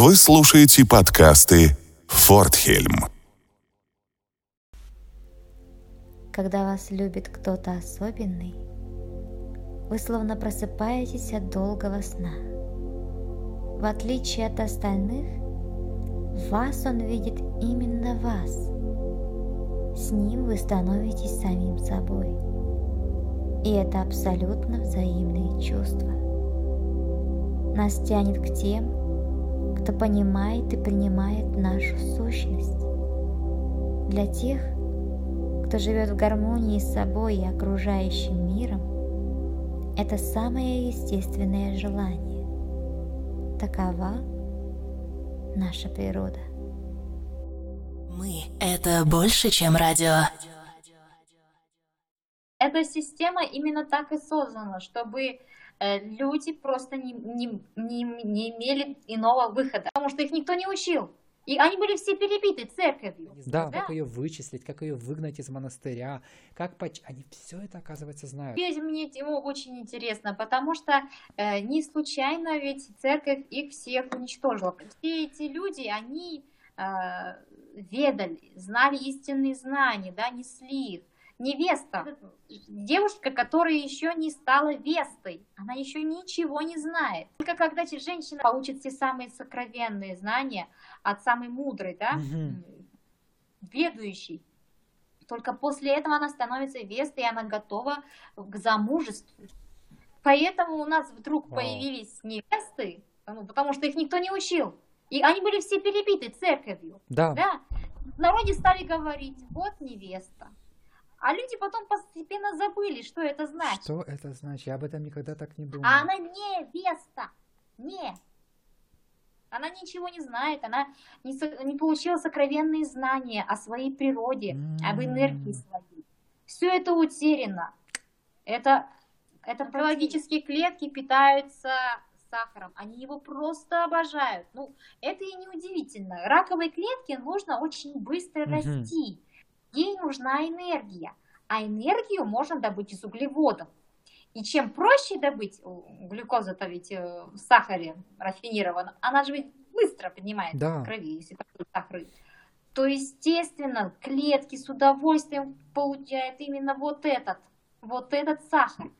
Вы слушаете подкасты «Фортхельм». Когда вас любит кто-то особенный, вы словно просыпаетесь от долгого сна. В отличие от остальных, вас он видит именно вас. С ним вы становитесь самим собой. И это абсолютно взаимные чувства. Нас тянет к тем, кто понимает и принимает нашу сущность. Для тех, кто живет в гармонии с собой и окружающим миром, это самое естественное желание. Такова наша природа. Мы — это больше, чем радио. Эта система именно так и создана, чтобы люди просто не, не, не, не имели иного выхода, потому что их никто не учил. И они были все перебиты церковью. Да, да, как ее вычислить, как ее выгнать из монастыря, как поч... Они все это, оказывается, знают. Ведь мне его очень интересно, потому что э, не случайно ведь церковь их всех уничтожила. Все эти люди, они э, ведали, знали истинные знания, да, несли их невеста, девушка, которая еще не стала вестой, она еще ничего не знает. Только когда женщина получит все самые сокровенные знания от самой мудрой, да, угу. ведущей, только после этого она становится вестой, и она готова к замужеству. Поэтому у нас вдруг Вау. появились невесты, потому что их никто не учил. И они были все перебиты церковью. Да. да. В народе стали говорить, вот невеста, а люди потом постепенно забыли, что это значит. Что это значит? Я об этом никогда так не думал. А она не Веста. Не. Она ничего не знает, она не, не получила сокровенные знания о своей природе, mm. об энергии своей. Все это утеряно. Это, это биологические клетки питаются сахаром, они его просто обожают. Ну, это и не удивительно. Раковой клетке нужно очень быстро mm-hmm. расти ей нужна энергия, а энергию можно добыть из углеводов. И чем проще добыть, глюкоза-то ведь э, в сахаре рафинирована, она же ведь быстро поднимается да. в крови, если такой сахар. То, естественно, клетки с удовольствием получают именно вот этот, вот этот сахар.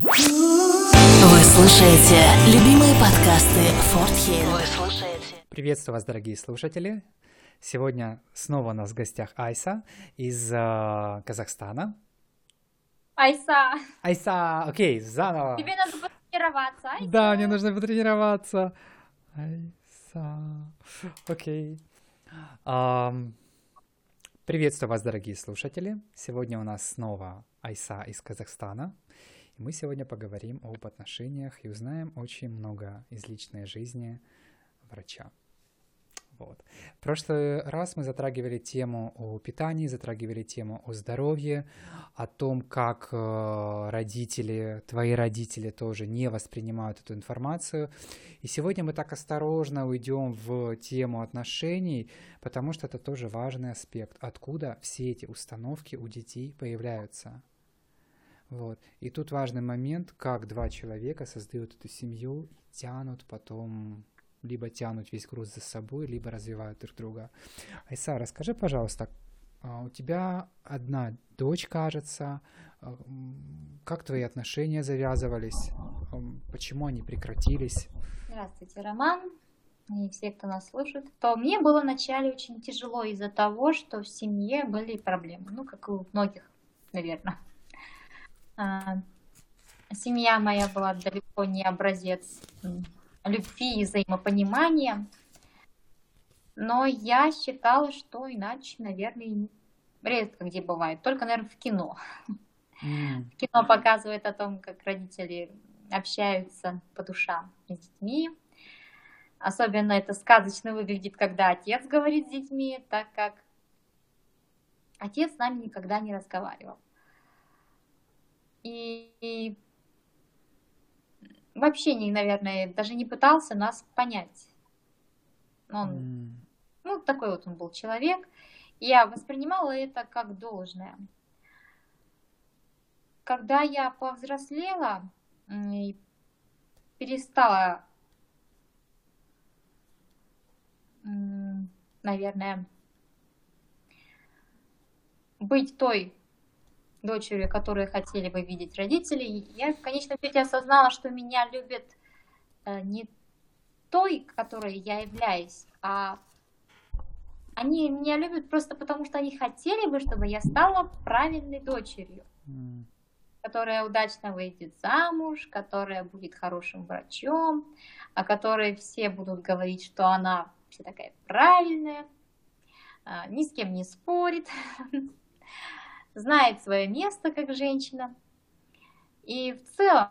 Вы слушаете любимые подкасты Форт. Вы слушаете. Приветствую вас, дорогие слушатели. Сегодня снова у нас в гостях Айса из э, Казахстана. Айса. Айса, окей, заново. Тебе надо потренироваться, Айса. Да, мне нужно потренироваться. Айса, окей. Um, приветствую вас, дорогие слушатели. Сегодня у нас снова Айса из Казахстана. И мы сегодня поговорим об отношениях и узнаем очень много из личной жизни врача. Вот. В прошлый раз мы затрагивали тему о питании, затрагивали тему о здоровье, о том, как э, родители, твои родители тоже не воспринимают эту информацию. И сегодня мы так осторожно уйдем в тему отношений, потому что это тоже важный аспект, откуда все эти установки у детей появляются. Вот. И тут важный момент, как два человека создают эту семью и тянут потом либо тянут весь груз за собой, либо развивают друг друга. Айса, расскажи, пожалуйста, а, у тебя одна дочь, кажется. А, как твои отношения завязывались? А, почему они прекратились? Здравствуйте, Роман. И все, кто нас слушает. То мне было вначале очень тяжело из-за того, что в семье были проблемы. Ну, как и у многих, наверное. Семья моя была далеко не образец любви и взаимопонимания. Но я считала, что иначе, наверное, редко где бывает. Только, наверное, в кино. Mm. Кино показывает о том, как родители общаются по душам с детьми. Особенно это сказочно выглядит, когда отец говорит с детьми, так как отец с нами никогда не разговаривал. И, и вообще, не, наверное, даже не пытался нас понять. Он, mm. ну, такой вот он был человек. Я воспринимала это как должное. Когда я повзрослела и перестала наверное, быть той дочерью, которую хотели бы видеть родители, я в конечном счете осознала, что меня любят э, не той, которой я являюсь, а они меня любят просто потому, что они хотели бы, чтобы я стала правильной дочерью, М, которая удачно выйдет замуж, которая будет хорошим врачом, о которой все будут говорить, что она вся такая правильная, а, ни с кем не спорит, знает свое место как женщина. И в целом,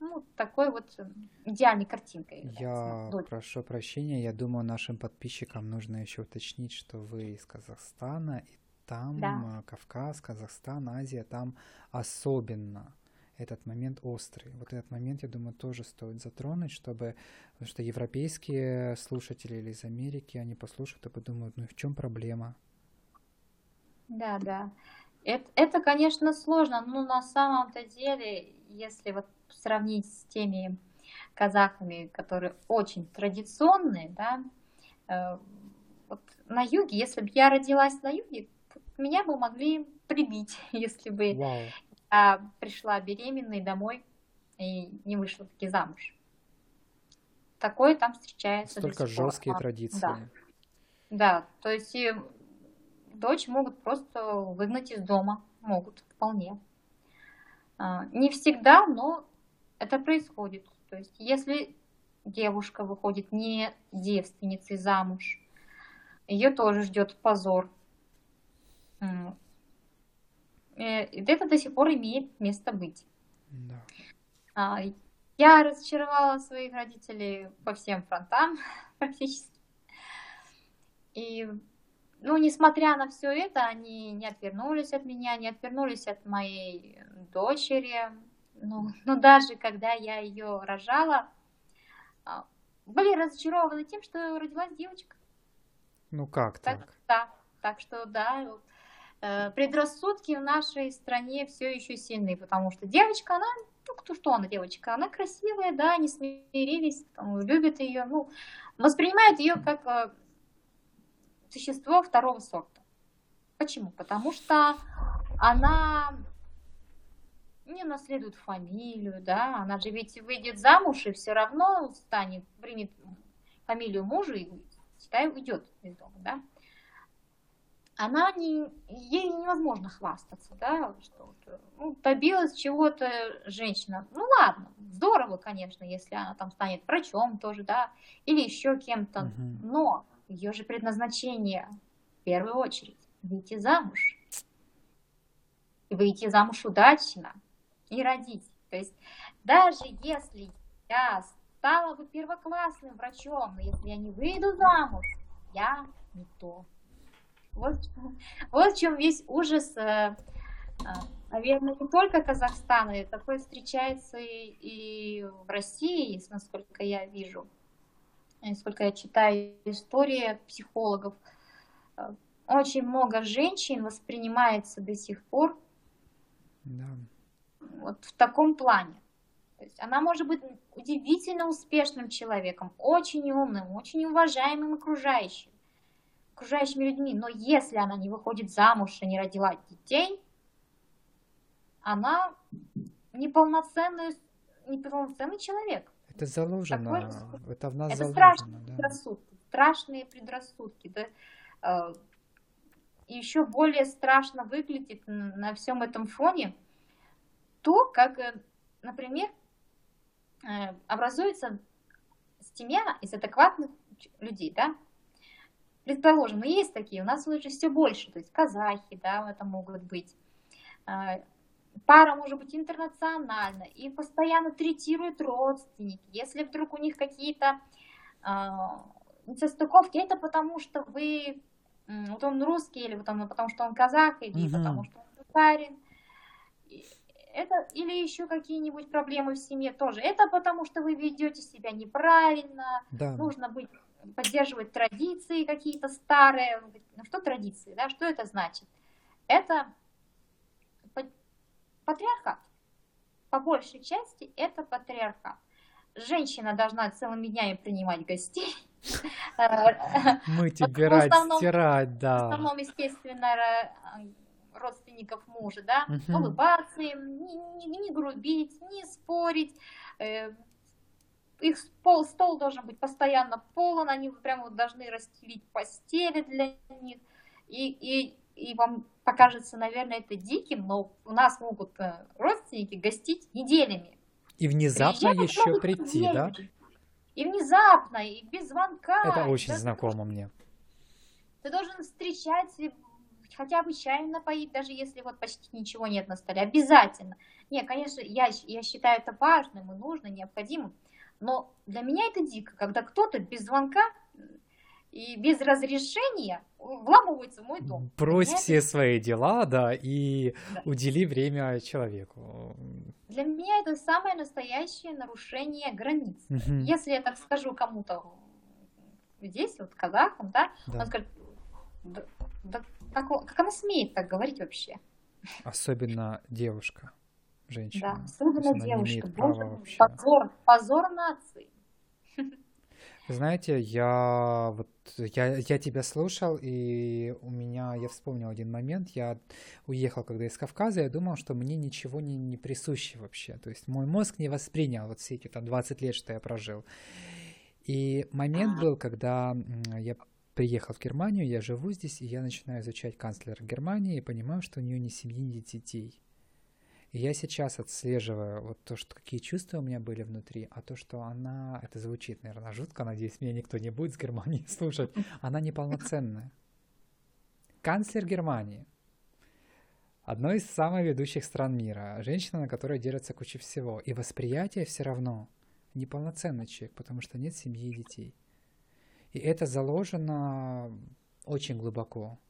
ну, такой вот идеальной картинкой. Я дочь. прошу прощения, я думаю, нашим подписчикам нужно еще уточнить, что вы из Казахстана, и там Да. а, Кавказ, Казахстан, Азия, там особенно этот момент острый. Вот этот момент, я думаю, тоже стоит затронуть, чтобы, потому что европейские слушатели или из Америки, они послушают и подумают, ну и в чем проблема? Да, да. Это, это, конечно, сложно, но на самом-то деле, если вот сравнить с теми казахами, которые очень традиционные, да, э, вот на юге, если бы я родилась на юге, меня бы могли прибить, если бы Вау. я пришла беременной домой и не вышла таки замуж. Такое там встречается Столько жесткие традиции. Да, да, то есть и дочь могут просто выгнать из дома, могут вполне. А, Не всегда, но это происходит. То есть если девушка выходит не девственницей замуж, ее тоже ждет позор. Э, и Это до сих пор имеет место быть. Да. А, Я разочаровала своих родителей по всем фронтам практически. И, ну, несмотря на все это, они не отвернулись от меня, не отвернулись от моей дочери. Ну, но даже когда я ее рожала, а, были разочарованы тем, что родилась девочка. Ну как Так, так? да, так что да, э, предрассудки в нашей стране все еще сильны, потому что девочка, она, ну кто что она девочка, она красивая, да, они смирились, там, любят ее, ну, воспринимают ее как э, существо второго сорта. Почему? Потому что она не наследует фамилию, да, она же ведь выйдет замуж и все равно станет, примет фамилию мужа и считай, уйдет из дома, да. Она не, ей невозможно хвастаться, да, что ну, добилась чего-то женщина. Ну ладно, здорово, конечно, если она там станет врачом тоже, да, или еще кем-то, Мгм. но ее же предназначение в первую очередь выйти замуж. И выйти замуж удачно и родить. То есть даже если я стала бы первоклассным врачом, но если я не выйду замуж, я не то. Вот, вот в чем весь ужас, э, э, наверное, не только Казахстана, такое встречается и, и в России, насколько я вижу, насколько я читаю истории психологов. Э, Очень много женщин воспринимается до сих пор Да. вот в таком плане. То есть она может быть удивительно успешным человеком, очень умным, очень уважаемым окружающим, окружающими людьми. Но если она не выходит замуж и не родила детей, она неполноценный, неполноценный человек. Это заложено, Такое- это в нас Это заложено, страшные да. предрассудки, страшные предрассудки. Да? И еще более страшно выглядит на всем этом фоне то, как, э, например, э, образуется семья из адекватных людей, да? Предположим, есть такие, у нас уже все больше, то есть казахи, да, это могут быть. Э, Пара может быть интернациональна и постоянно третируют родственники. Если вдруг у них какие-то а, несостыковки, это потому что вы, вот он русский, или потому, потому что он казах, или Мгм. потому что он татарин. Это, или еще какие-нибудь проблемы в семье тоже. Это потому что вы ведете себя неправильно, Да. нужно быть, поддерживать традиции какие-то старые. Ну что традиции, да, что это значит? Это патриархат. По большей части это патриархат. Женщина должна целыми днями принимать гостей, Э, Мы в тебе рад основном, стирать, в да. основном, естественно, ро- родственников мужа, да, Мгм. улыбаться им, не, не- не грубить, не спорить. э, Их пол, стол должен быть постоянно полон, они прям вот должны расстелить постели для них. И, и, и вам покажется, наверное, это диким, но у нас могут э, родственники гостить неделями. И внезапно Приезжают еще прийти, да? И внезапно, и без звонка. Это очень даже знакомо мне. Ты должен встречать, хотя бы чаем напоить, даже если вот почти ничего нет на столе. Обязательно. Не, конечно, я, я считаю это важным и нужным, необходимым. Но для меня это дико, когда кто-то без звонка и без разрешения вламывается в мой дом. Брось меня это- все свои дела, да, и Да. удели время человеку. Для меня это самое настоящее нарушение границ. Мгм. Если я так скажу кому-то здесь, вот казахам, да, Да. он скажет, «Да- да как, как она смеет так говорить вообще? Особенно девушка, Да, женщина. Есть особенно девушка. Боже позор, позор нации. Знаете, я вот я, я тебя слушал, и у меня я вспомнил один момент. Я уехал, когда из Кавказа, я думал, что мне ничего не, не присуще вообще. То есть мой мозг не воспринял вот все эти там 20 лет, что я прожил. И момент был, когда я приехал в Германию, я живу здесь, и я начинаю изучать канцлера Германии и понимаю, что у нее ни семьи, ни детей. И я сейчас отслеживаю вот то, что какие чувства у меня были внутри, а то, что она, это звучит, наверное, жутко, надеюсь, меня никто не будет с Германии слушать, она неполноценная. Канцлер Германии. Одной из самых ведущих стран мира. Женщина, на которой держится куча всего. И восприятие все равно неполноценный человек, потому что нет семьи и детей. И это заложено очень глубоко.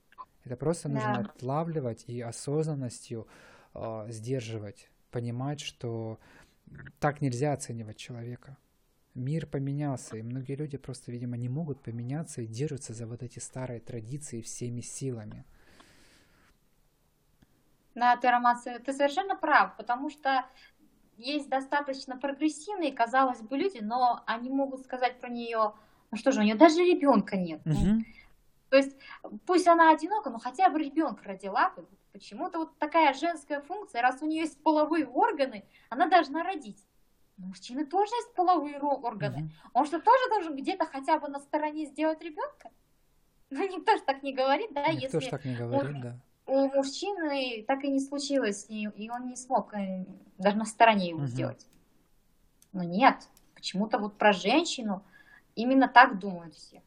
Это просто нужно Да. отлавливать и осознанностью э, сдерживать, понимать, что так нельзя оценивать человека. Мир поменялся, и многие люди просто, видимо, не могут поменяться и держатся за вот эти старые традиции всеми силами. Да, ты, Роман, ты совершенно прав, потому что есть достаточно прогрессивные, казалось бы, люди, но они могут сказать про нее, ну что же, у нее даже ребенка нет. Мгм. То есть пусть она одинока, но хотя бы ребенка родила. Почему-то вот такая женская функция, раз у нее есть половые органы, она должна родить. У мужчины тоже есть половые органы. Мгм. Он что, тоже должен где-то хотя бы на стороне сделать ребенка? Ну, никто же так не говорит, да, Никто если так не говорит, да. у мужчины так и не случилось, и, и он не смог э, даже на стороне его Мгм. сделать. Но нет, почему-то вот про женщину именно так думают все.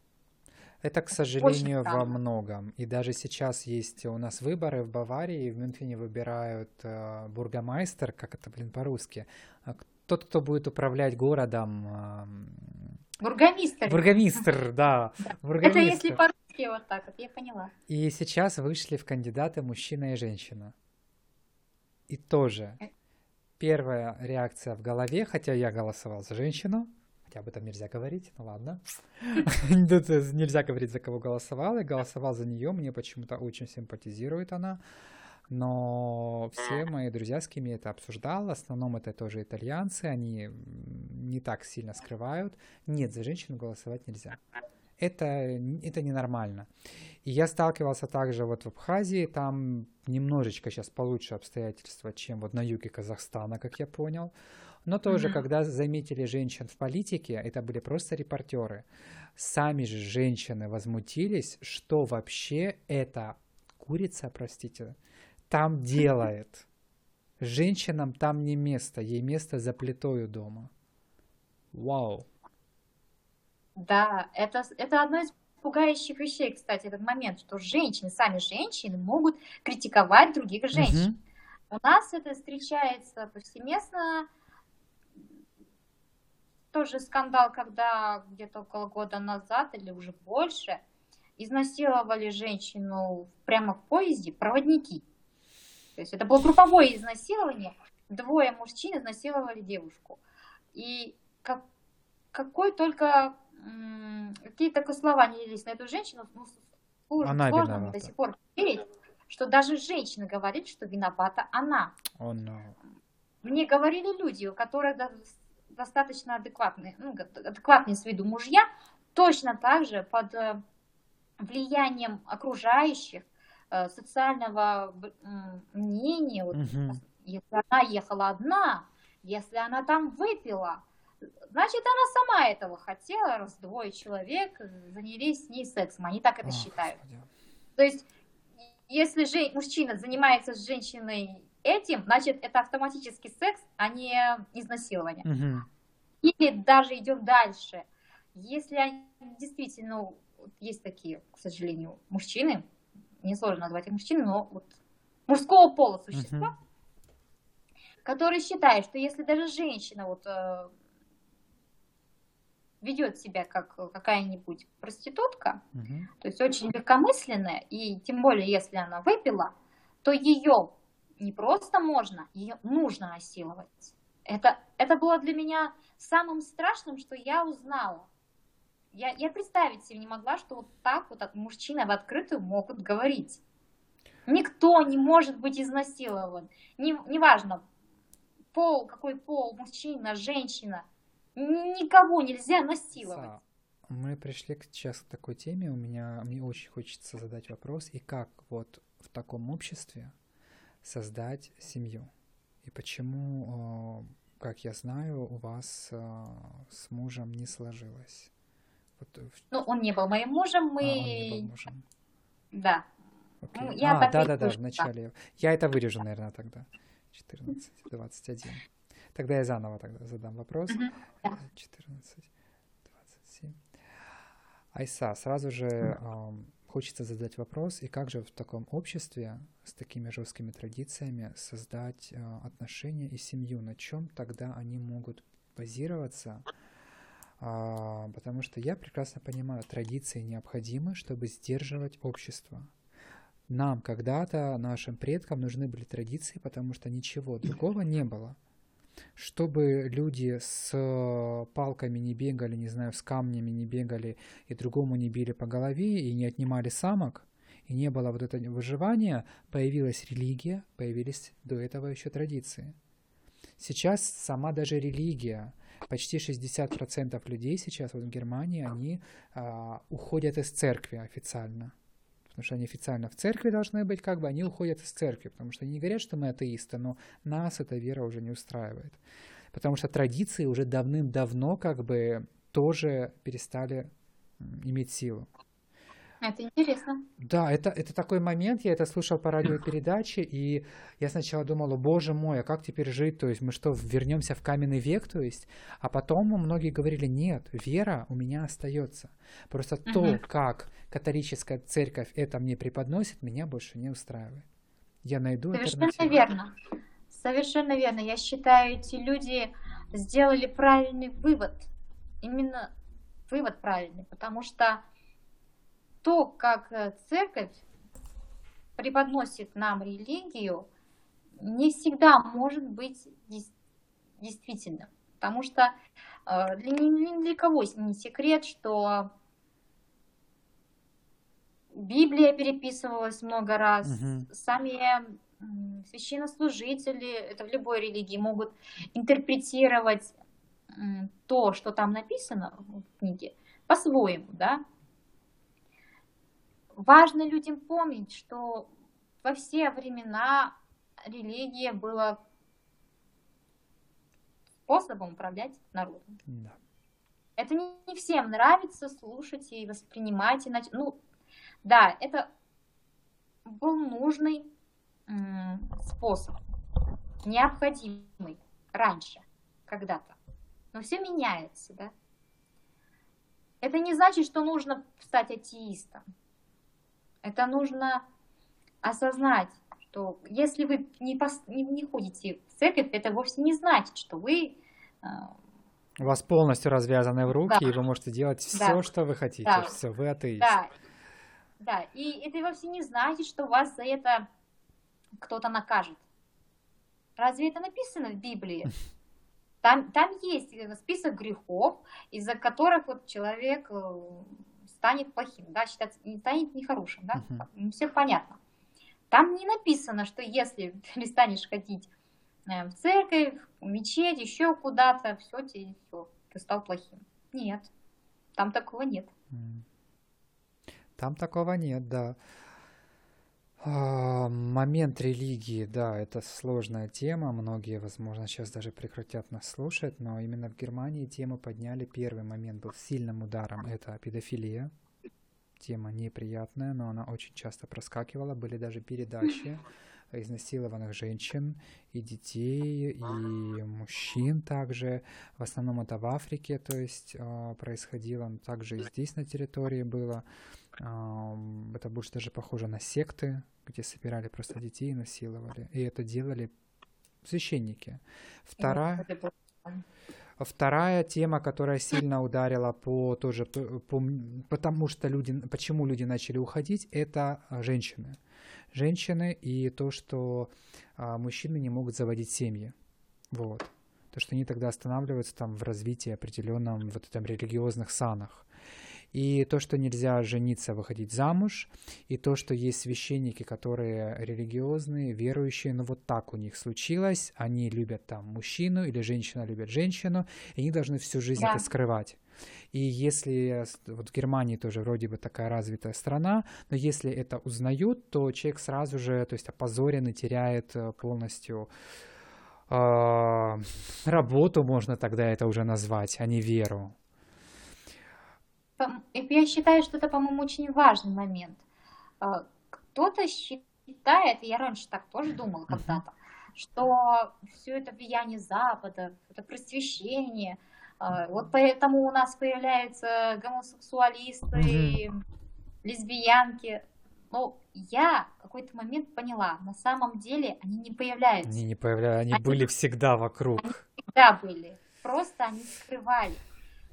Это, к сожалению, во многом. И даже сейчас есть у нас выборы в Баварии, в Мюнхене выбирают э, бургомайстер, как это, блин, по-русски. А Тот, кто будет управлять городом. эм, Бургомистр. Бургомистр, да. Это если по-русски вот так вот, я поняла. И сейчас вышли в кандидаты мужчина и женщина. И тоже первая реакция в голове, хотя я голосовал за женщину, хотя об этом нельзя говорить, ну ладно. Тут э, нельзя говорить, за кого голосовал. Я голосовал за нее, мне почему-то очень симпатизирует она. Но все мои друзья, с кем я это обсуждал, в основном это тоже итальянцы, они не так сильно скрывают. Нет, за женщину голосовать нельзя. Это, это ненормально. И я сталкивался также вот в Абхазии, там немножечко сейчас получше обстоятельства, чем вот на юге Казахстана, как я понял. Но тоже, Мгм. когда заметили женщин в политике, это были просто репортеры. Сами же женщины возмутились, что вообще эта курица, простите, там делает. Женщинам там не место, ей место за плитою дома. Вау. Да, это, это одно из пугающих вещей, кстати, этот момент, что женщины, сами женщины могут критиковать других женщин. Мгм. У нас это встречается повсеместно. Тоже скандал, когда где-то около года назад или уже больше изнасиловали женщину прямо в поезде проводники. То есть это было групповое изнасилование. Двое мужчин изнасиловали девушку. И как, какой только какие только слова не лились на эту женщину, ну, сложно, Она сложно виновата. до сих пор верить, что даже женщина говорит, что виновата она. О, no. Мне говорили люди, у которых достаточно адекватные, ну, адекватные с виду мужья, точно так же под э, влиянием окружающих, э, социального мнения, вот, угу. если она ехала одна, если она там выпила, значит, она сама этого хотела, раз двое человек занялись с ней сексом, они так это О, считают. Господи. То есть, если же мужчина занимается с женщиной этим, значит, это автоматический секс, а не изнасилование. Угу. Или даже идем дальше. Если они действительно есть такие, к сожалению, мужчины, не сложно назвать их мужчины, но вот мужского пола существа, угу. которые считают, что если даже женщина вот э, ведет себя как какая-нибудь проститутка, угу. то есть очень легкомысленная, и тем более если она выпила, то ее не просто можно, ее нужно насиловать. Это, это было для меня самым страшным, что я узнала. Я, я представить себе не могла, что вот так вот от мужчины в открытую могут говорить. Никто не может быть изнасилован. Не, неважно, пол, какой пол, мужчина, женщина. Никого нельзя насиловать. Мы пришли сейчас к такой теме. У меня мне очень хочется задать вопрос. И как вот в таком обществе создать семью? И почему, э, как я знаю, у вас э, с мужем не сложилось? Вот... Э, ну, он не был моим мужем, мы... А, он не был мужем. Да. Okay. Ну, я а, да-да-да, в начале. Я это вырежу, наверное, тогда. 14, 21. Тогда я заново тогда задам вопрос. 14, 27. Айса, сразу же хочется задать вопрос, и как же в таком обществе с такими жесткими традициями создать э, отношения и семью? На чем тогда они могут базироваться? А, потому что я прекрасно понимаю, традиции необходимы, чтобы сдерживать общество. Нам когда-то, нашим предкам нужны были традиции, потому что ничего другого не было чтобы люди с палками не бегали, не знаю, с камнями не бегали и другому не били по голове и не отнимали самок, и не было вот этого выживания, появилась религия, появились до этого еще традиции. Сейчас сама даже религия, почти 60% людей сейчас вот в Германии, они а, уходят из церкви официально потому что они официально в церкви должны быть, как бы они уходят из церкви, потому что они не говорят, что мы атеисты, но нас эта вера уже не устраивает. Потому что традиции уже давным-давно как бы тоже перестали иметь силу. Это интересно. Да, это, это такой момент, я это слушал по радиопередаче, и я сначала думала, боже мой, а как теперь жить, то есть мы что, вернемся в каменный век, то есть, а потом многие говорили, нет, вера у меня остается. Просто угу. то, как католическая церковь это мне преподносит, меня больше не устраивает. Я найду Совершенно верно. Совершенно верно. Я считаю, эти люди сделали правильный вывод. Именно вывод правильный, потому что то, как э, церковь преподносит нам религию, не всегда может быть действительным. Потому что э, для, ни для кого не секрет, что Библия переписывалась много раз, угу. сами священнослужители, это в любой религии, могут интерпретировать то, что там написано в книге, по-своему, да, важно людям помнить, что во все времена религия была способом управлять народом. Да. Это не, не всем нравится слушать и воспринимать, иначе, ну, да, это был нужный способ, необходимый раньше, когда-то. Но все меняется, да. Это не значит, что нужно стать атеистом. Это нужно осознать, что если вы не, пос, не, не ходите в церковь, это вовсе не значит, что вы... Э, У вас полностью развязаны в руки, да. и вы можете делать все, да. что вы хотите. Да. Все, вы атеист. Да. да, и это вовсе не значит, что вас за это кто-то накажет. Разве это написано в Библии? Там, там есть список грехов, из-за которых вот человек э, станет плохим, да, считается, станет нехорошим, да, uh-huh. все понятно. Там не написано, что если перестанешь ходить э, в церковь, в мечеть, еще куда-то, все, тебе, все, ты стал плохим. Нет. Там такого нет. Там такого нет, да. А, Момент религии, да, это сложная тема. Многие, возможно, сейчас даже прекратят нас слушать, но именно в Германии тему подняли. Первый момент был сильным ударом. Это педофилия. Тема неприятная, но она очень часто проскакивала. Были даже передачи изнасилованных женщин и детей, и мужчин также. В основном это в Африке, то есть а, происходило, также и здесь на территории было. Это больше даже похоже на секты, где собирали просто детей и насиловали. И это делали священники. Вторая, вторая тема, которая сильно ударила по тоже по потому что люди, почему люди начали уходить, это а, женщины. Женщины и то, что а, мужчины не могут заводить семьи. Вот. То, что они тогда останавливаются там в развитии определенном вот этом религиозных санах. И то, что нельзя жениться, выходить замуж, и то, что есть священники, которые религиозные, верующие, но вот так у них случилось, они любят там мужчину или женщина любит женщину, и они должны всю жизнь Да. это скрывать. И если вот в Германии тоже вроде бы такая развитая страна, но если это узнают, то человек сразу же, то есть опозорен и теряет э, полностью а, работу, можно тогда это уже назвать, а не веру. Я считаю, что это, по-моему, очень важный момент. А, Кто-то считает, я раньше так тоже думала когда-то, что все это влияние Запада, это просвещение. А, Вот поэтому у нас появляются гомосексуалисты, лесбиянки. Но я в какой-то момент поняла, на самом деле они не появляются. Они не появляются, они Они- были всегда вокруг. всегда были. Просто они скрывали.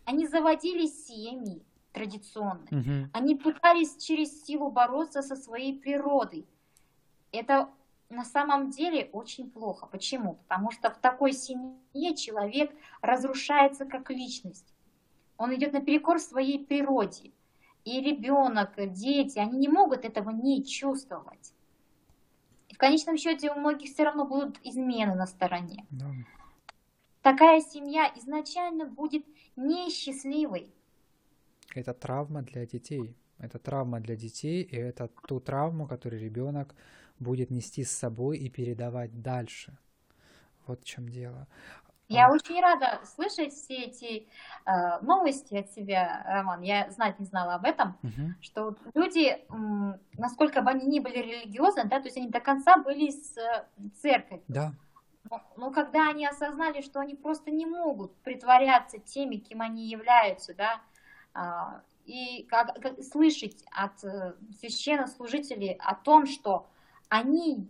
Они заводили семьи традиционные. Мгм. Они пытались через силу бороться со своей природой. Это на самом деле очень плохо. Почему? Потому что в такой семье человек разрушается как личность. Он идет наперекор своей природе. И ребенок, дети, они не могут этого не чувствовать. И в конечном счете у многих все равно будут измены на стороне. Да. Такая семья изначально будет несчастливой. Это травма для детей. Это травма для детей, и это ту травму, которую ребенок будет нести с собой и передавать дальше. Вот в чем дело. Я А. очень рада слышать все эти э, новости от тебя, Роман. Я знать не знала об этом, Мгм. что люди, м, насколько бы они ни были религиозны, да, то есть они до конца были с э, церковью. Да, Но, но когда они осознали, что они просто не могут притворяться теми, кем они являются, да, и как, как слышать от э, священнослужителей о том, что они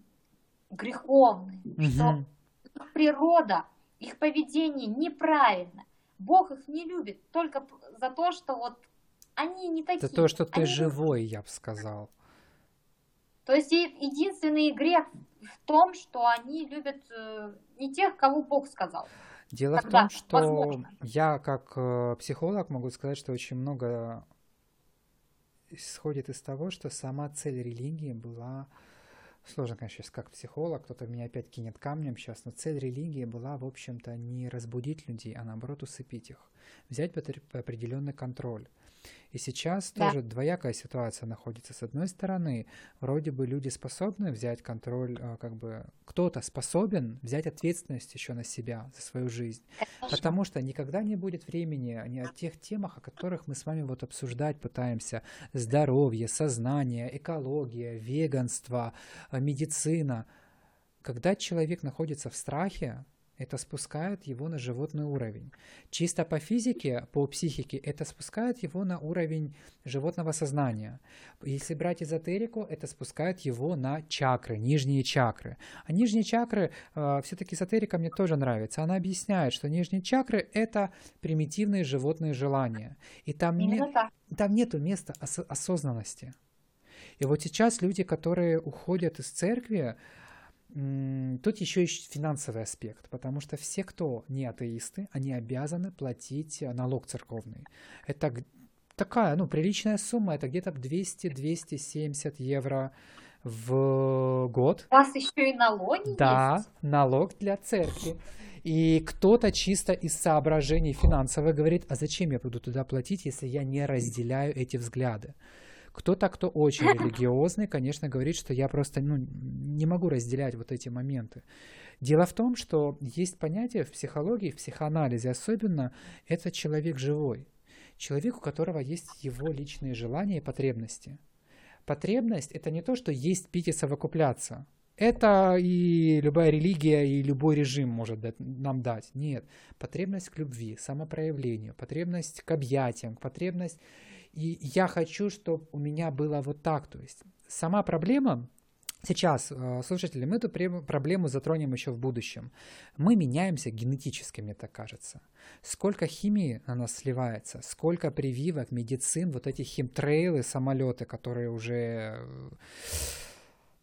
греховны, что Мгм. их природа, их поведение неправильно. Бог их не любит только за то, что вот они не такие. это то, что ты Они- живой, я бы сказал. То есть единственный грех в том, что они любят э, не тех, кого Бог сказал. Дело в Тогда, том, что возможно. я как э, психолог могу сказать, что очень много исходит из того, что сама цель религии была Сложно, конечно, сейчас как психолог, кто-то меня опять кинет камнем сейчас, но цель религии была, в общем-то, не разбудить людей, а наоборот усыпить их, взять под ре- определенный контроль. И сейчас Да. тоже двоякая ситуация находится. С одной стороны, вроде бы люди способны взять контроль, э, как бы кто-то способен взять ответственность еще на себя за свою жизнь. Конечно. Потому что никогда не будет времени ни о тех темах, о которых мы с вами вот обсуждать пытаемся. Здоровье, сознание, экология, веганство, э, медицина. Когда человек находится в страхе, это спускает его на животный уровень. Чисто по физике, по психике, это спускает его на уровень животного сознания. Если брать эзотерику, это спускает его на чакры, нижние чакры. А нижние чакры, все-таки эзотерика мне тоже нравится. Она объясняет, что нижние чакры — это примитивные животные желания. И там, не, Именно так. там нету места ос- осознанности. И вот сейчас люди, которые уходят из церкви, тут еще есть финансовый аспект, потому что все, кто не атеисты, они обязаны платить э, налог церковный. Это такая, ну, приличная сумма, это где-то 200-270 евро в год. У вас еще и налоги Да, есть. налог для церкви. И кто-то чисто из соображений финансовых говорит, а зачем я буду туда платить, если я не разделяю эти взгляды? Кто-то, кто очень религиозный, конечно, говорит, что я просто ну, не могу разделять вот эти моменты. Дело в том, что есть понятие в психологии, в психоанализе особенно, это человек живой. Человек, у которого есть его личные желания и потребности. Потребность – это не то, что есть, пить и совокупляться. Это и любая религия, и любой режим может дать, нам дать. Нет. Потребность к любви, самопроявлению, потребность к объятиям, потребность... И я хочу, чтобы у меня было вот так. То есть сама проблема Сейчас, э, слушатели, мы эту проблему затронем еще в будущем. Мы меняемся генетически, мне так кажется. Сколько химии на нас сливается, сколько прививок, медицин, вот эти химтрейлы, самолеты, которые уже э,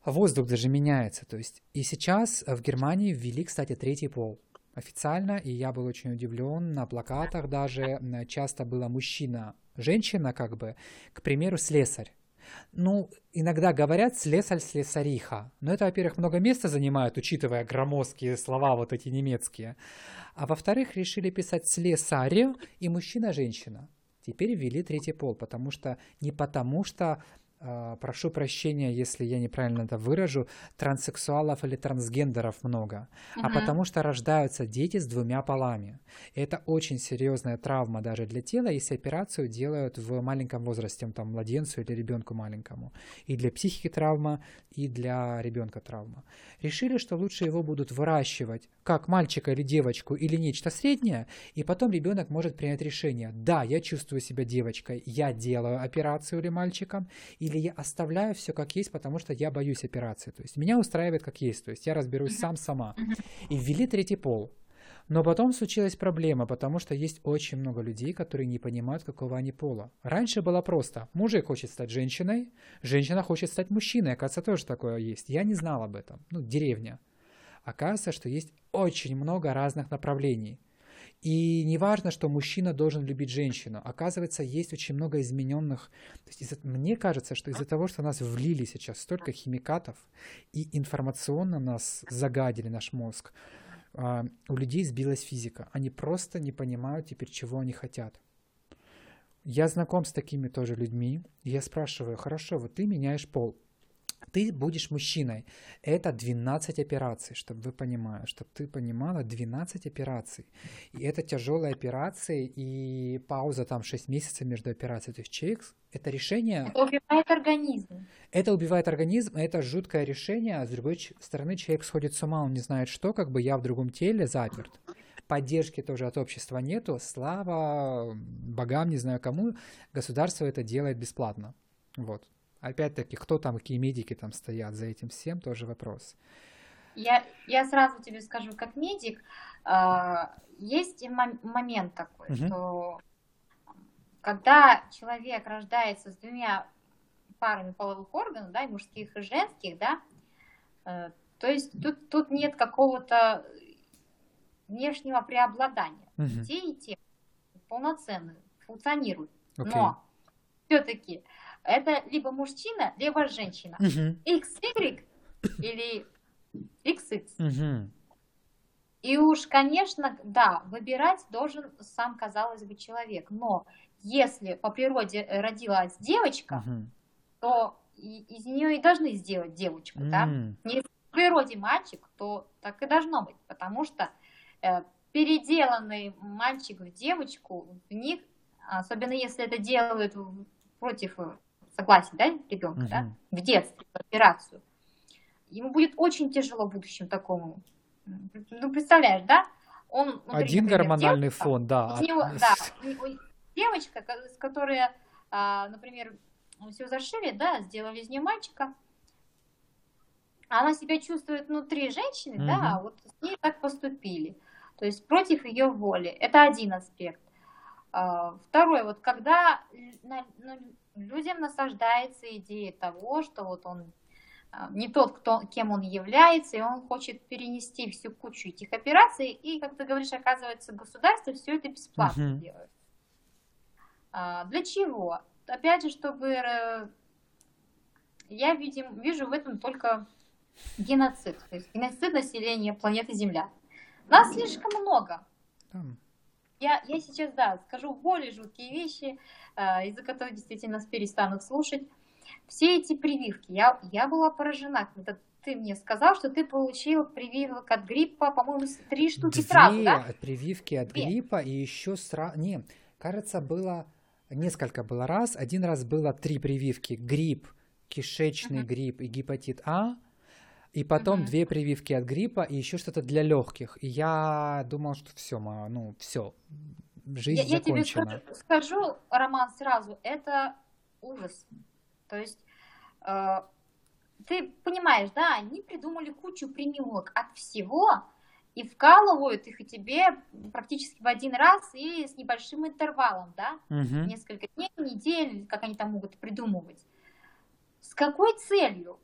воздух даже меняется. То есть и сейчас в Германии ввели, кстати, третий пол официально, и я был очень удивлен, на плакатах даже часто было мужчина, женщина как бы, к примеру, слесарь. Ну, иногда говорят слесарь-слесариха, но это, во-первых, много места занимает, учитывая громоздкие слова вот эти немецкие. А во-вторых, решили писать слесарь и мужчина-женщина. Теперь ввели третий пол, потому что не потому что прошу прощения, если я неправильно это выражу, транссексуалов или трансгендеров много, uh-huh. а потому что рождаются дети с двумя полами. И это очень серьезная травма даже для тела, если операцию делают в маленьком возрасте, там, младенцу или ребенку маленькому. И для психики травма, и для ребенка травма. Решили, что лучше его будут выращивать как мальчика или девочку или нечто среднее, и потом ребенок может принять решение, да, я чувствую себя девочкой, я делаю операцию или мальчиком, или я оставляю все как есть, потому что я боюсь операции. То есть меня устраивает как есть, то есть я разберусь сам сама. И ввели третий пол. Но потом случилась проблема, потому что есть очень много людей, которые не понимают, какого они пола. Раньше было просто. Мужик хочет стать женщиной, женщина хочет стать мужчиной. Оказывается, тоже такое есть. Я не знал об этом. Ну, деревня. Оказывается, что есть очень много разных направлений. И не важно, что мужчина должен любить женщину. Оказывается, есть очень много измененных. То есть мне кажется, что из-за того, что нас влили сейчас столько химикатов и информационно нас загадили наш мозг, а, у людей сбилась физика. Они просто не понимают теперь, чего они хотят. Я знаком с такими тоже людьми. Я спрашиваю, хорошо, вот ты меняешь пол ты будешь мужчиной. Это 12 операций, чтобы вы понимали, чтобы ты понимала, 12 операций. И это тяжелые операции, и пауза там 6 месяцев между операциями. То есть человек, это решение... Это убивает организм. Это убивает организм, это жуткое решение, а с другой стороны человек сходит с ума, он не знает что, как бы я в другом теле заперт. Поддержки тоже от общества нету, слава богам, не знаю кому, государство это делает бесплатно. Вот. Опять-таки, кто там, какие медики там стоят за этим всем, тоже вопрос. Я, я сразу тебе скажу, как медик, э, есть момент такой, угу. что когда человек рождается с двумя парами половых органов, да, и мужских, и женских, да, э, то есть тут, тут нет какого-то внешнего преобладания. Угу. Те и те полноценно функционируют. Okay. Но все-таки это либо мужчина, либо женщина. Uh-huh. XY или XX. И уж, конечно, да, выбирать должен сам, казалось бы, человек. Но если по природе родилась девочка, то из нее и должны сделать девочку, да? Если по природе мальчик, то так и должно быть, потому что э, переделанный мальчик в девочку, в них, особенно если это делают против согласие, да, ребенка, угу. да, в детстве, в операцию, ему будет очень тяжело в будущем такому. Ну, представляешь, да? Он, например, Один гормональный девушка, фон, да. У него, да, девочка, с которой, а, например, все зашили, да, сделали из нее мальчика, она себя чувствует внутри женщины, угу. да, вот с ней так поступили. То есть против ее воли. Это один аспект. А, второй, вот когда людям насаждается идея того, что вот он а, не тот, кто, кем он является, и он хочет перенести всю кучу этих операций, и, как ты говоришь, оказывается, государство все это бесплатно uh-huh. делает. А, для чего? Опять же, чтобы э, я видим, вижу в этом только геноцид, то есть геноцид населения планеты Земля. Нас слишком много. Я, я сейчас, да, скажу более жуткие вещи, э, из-за которых действительно нас перестанут слушать. Все эти прививки, я, я была поражена, когда ты мне сказал, что ты получил прививок от гриппа, по-моему, три штуки Две сразу, да? прививки от Две. гриппа и еще сразу... Не, кажется, было несколько было раз. Один раз было три прививки. Грипп, кишечный Мгм. грипп и гепатит А. И потом Мгм. две прививки от гриппа и еще что-то для легких. И я думал, что все, ну все, жизнь Я, я тебе закончена. скажу, скажу, Роман, сразу, это ужас. То есть э, ты понимаешь, да, они придумали кучу прививок от всего и вкалывают их и тебе практически в один раз и с небольшим интервалом, да, Мгм. несколько дней, недель, как они там могут придумывать. С какой целью?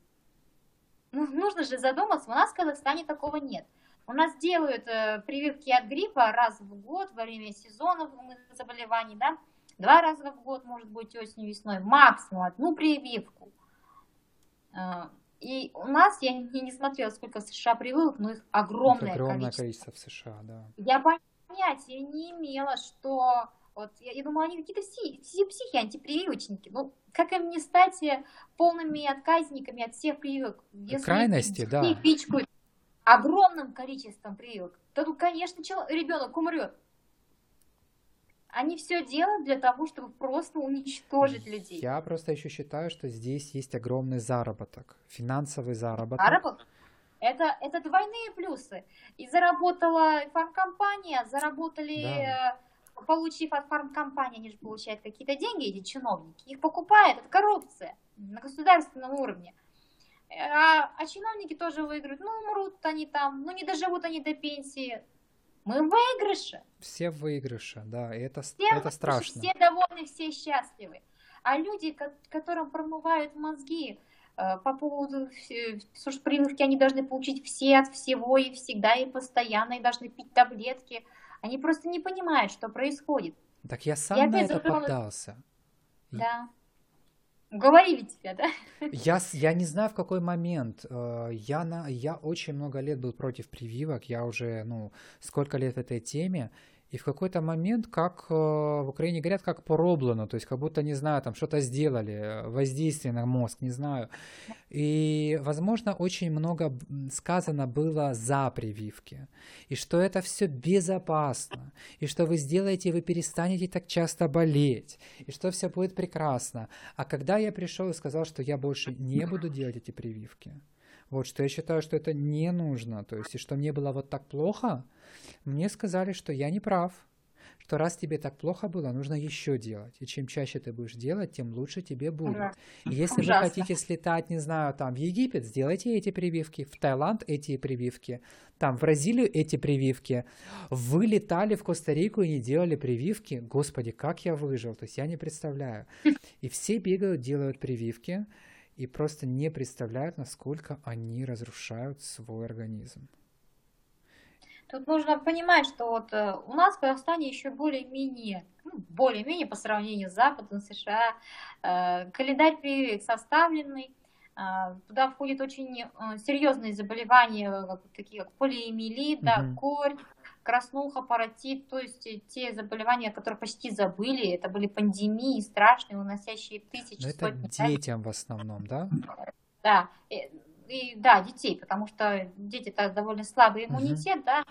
Ну, нужно же задуматься, у нас в Казахстане такого нет. У нас делают э, прививки от гриппа раз в год во время сезонов заболеваний, да, два раза в год, может быть, осенью, весной, максимум одну прививку. Э, И у нас, я не, не смотрела, сколько в США прививок, но их огромное, огромное количество. количество в США, да. Я понятия не имела, что вот я, я думала, они какие-то все, все психи, антипрививочники. Ну, как им не стать э, полными отказниками от всех прививок? Если Крайности, да. пичкают огромным количеством прививок, то, ну, конечно, ребенок умрет. Они все делают для того, чтобы просто уничтожить людей. Я просто еще считаю, что здесь есть огромный заработок, финансовый заработок. Заработок это, это двойные плюсы. И заработала фармкомпания, заработали, Да. Получив от фармкомпании, они же получают какие-то деньги, эти чиновники. Их покупают, это коррупция на государственном уровне. А, а чиновники тоже выиграют. Ну, умрут они там, ну, не доживут они до пенсии. Мы в выигрыше. Все в выигрыше, да, и это, Все, это выигрыше, страшно. все довольны, все счастливы. А люди, ко- которым промывают мозги э, по поводу прививки, они должны получить все от всего и всегда, и постоянно, и должны пить таблетки. Они просто не понимают, что происходит. Так я Я сам на опять это затронула- поддался. Да. Уговорили тебя, да? Я, я не знаю, в какой момент. э, Я, на, я очень много лет был против прививок. Я уже, ну, сколько лет в этой теме. И в какой-то момент, как э, в Украине говорят, как пороблено, то есть как будто, не знаю, там что-то сделали, э, воздействие на мозг, не знаю. И, возможно, очень много сказано было за прививки. И что это все безопасно. И что вы сделаете, вы перестанете так часто болеть. И что все будет прекрасно. А когда я пришел и сказал, что я больше не буду делать эти прививки, вот что я считаю, что это не нужно, то есть и что мне было вот так плохо, мне сказали, что я не прав, что раз тебе так плохо было, нужно еще делать. И чем чаще ты будешь делать, тем лучше тебе будет. Ужасно. И если Ужасно. вы хотите слетать, не знаю, там в Египет, сделайте эти прививки, в Таиланд эти прививки, там в Бразилию эти прививки. Вы летали в Коста-Рику и не делали прививки. Господи, как я выжил, то есть я не представляю. И все бегают, делают прививки и просто не представляют, насколько они разрушают свой организм. Тут нужно понимать, что вот э, у нас в Казахстане еще более-менее, ну, более-менее по сравнению с Западом, США, э, календарь прививок составленный. А, Туда входят очень э, серьезные заболевания, такие как полиэмилит, да, корь, краснуха, паротит, то есть э, те заболевания, которые почти забыли, это были пандемии страшные, уносящие тысячи, Но это сотни, да, детям в основном, да? да, и, и, да, детей, потому что дети-то довольно слабый иммунитет, да,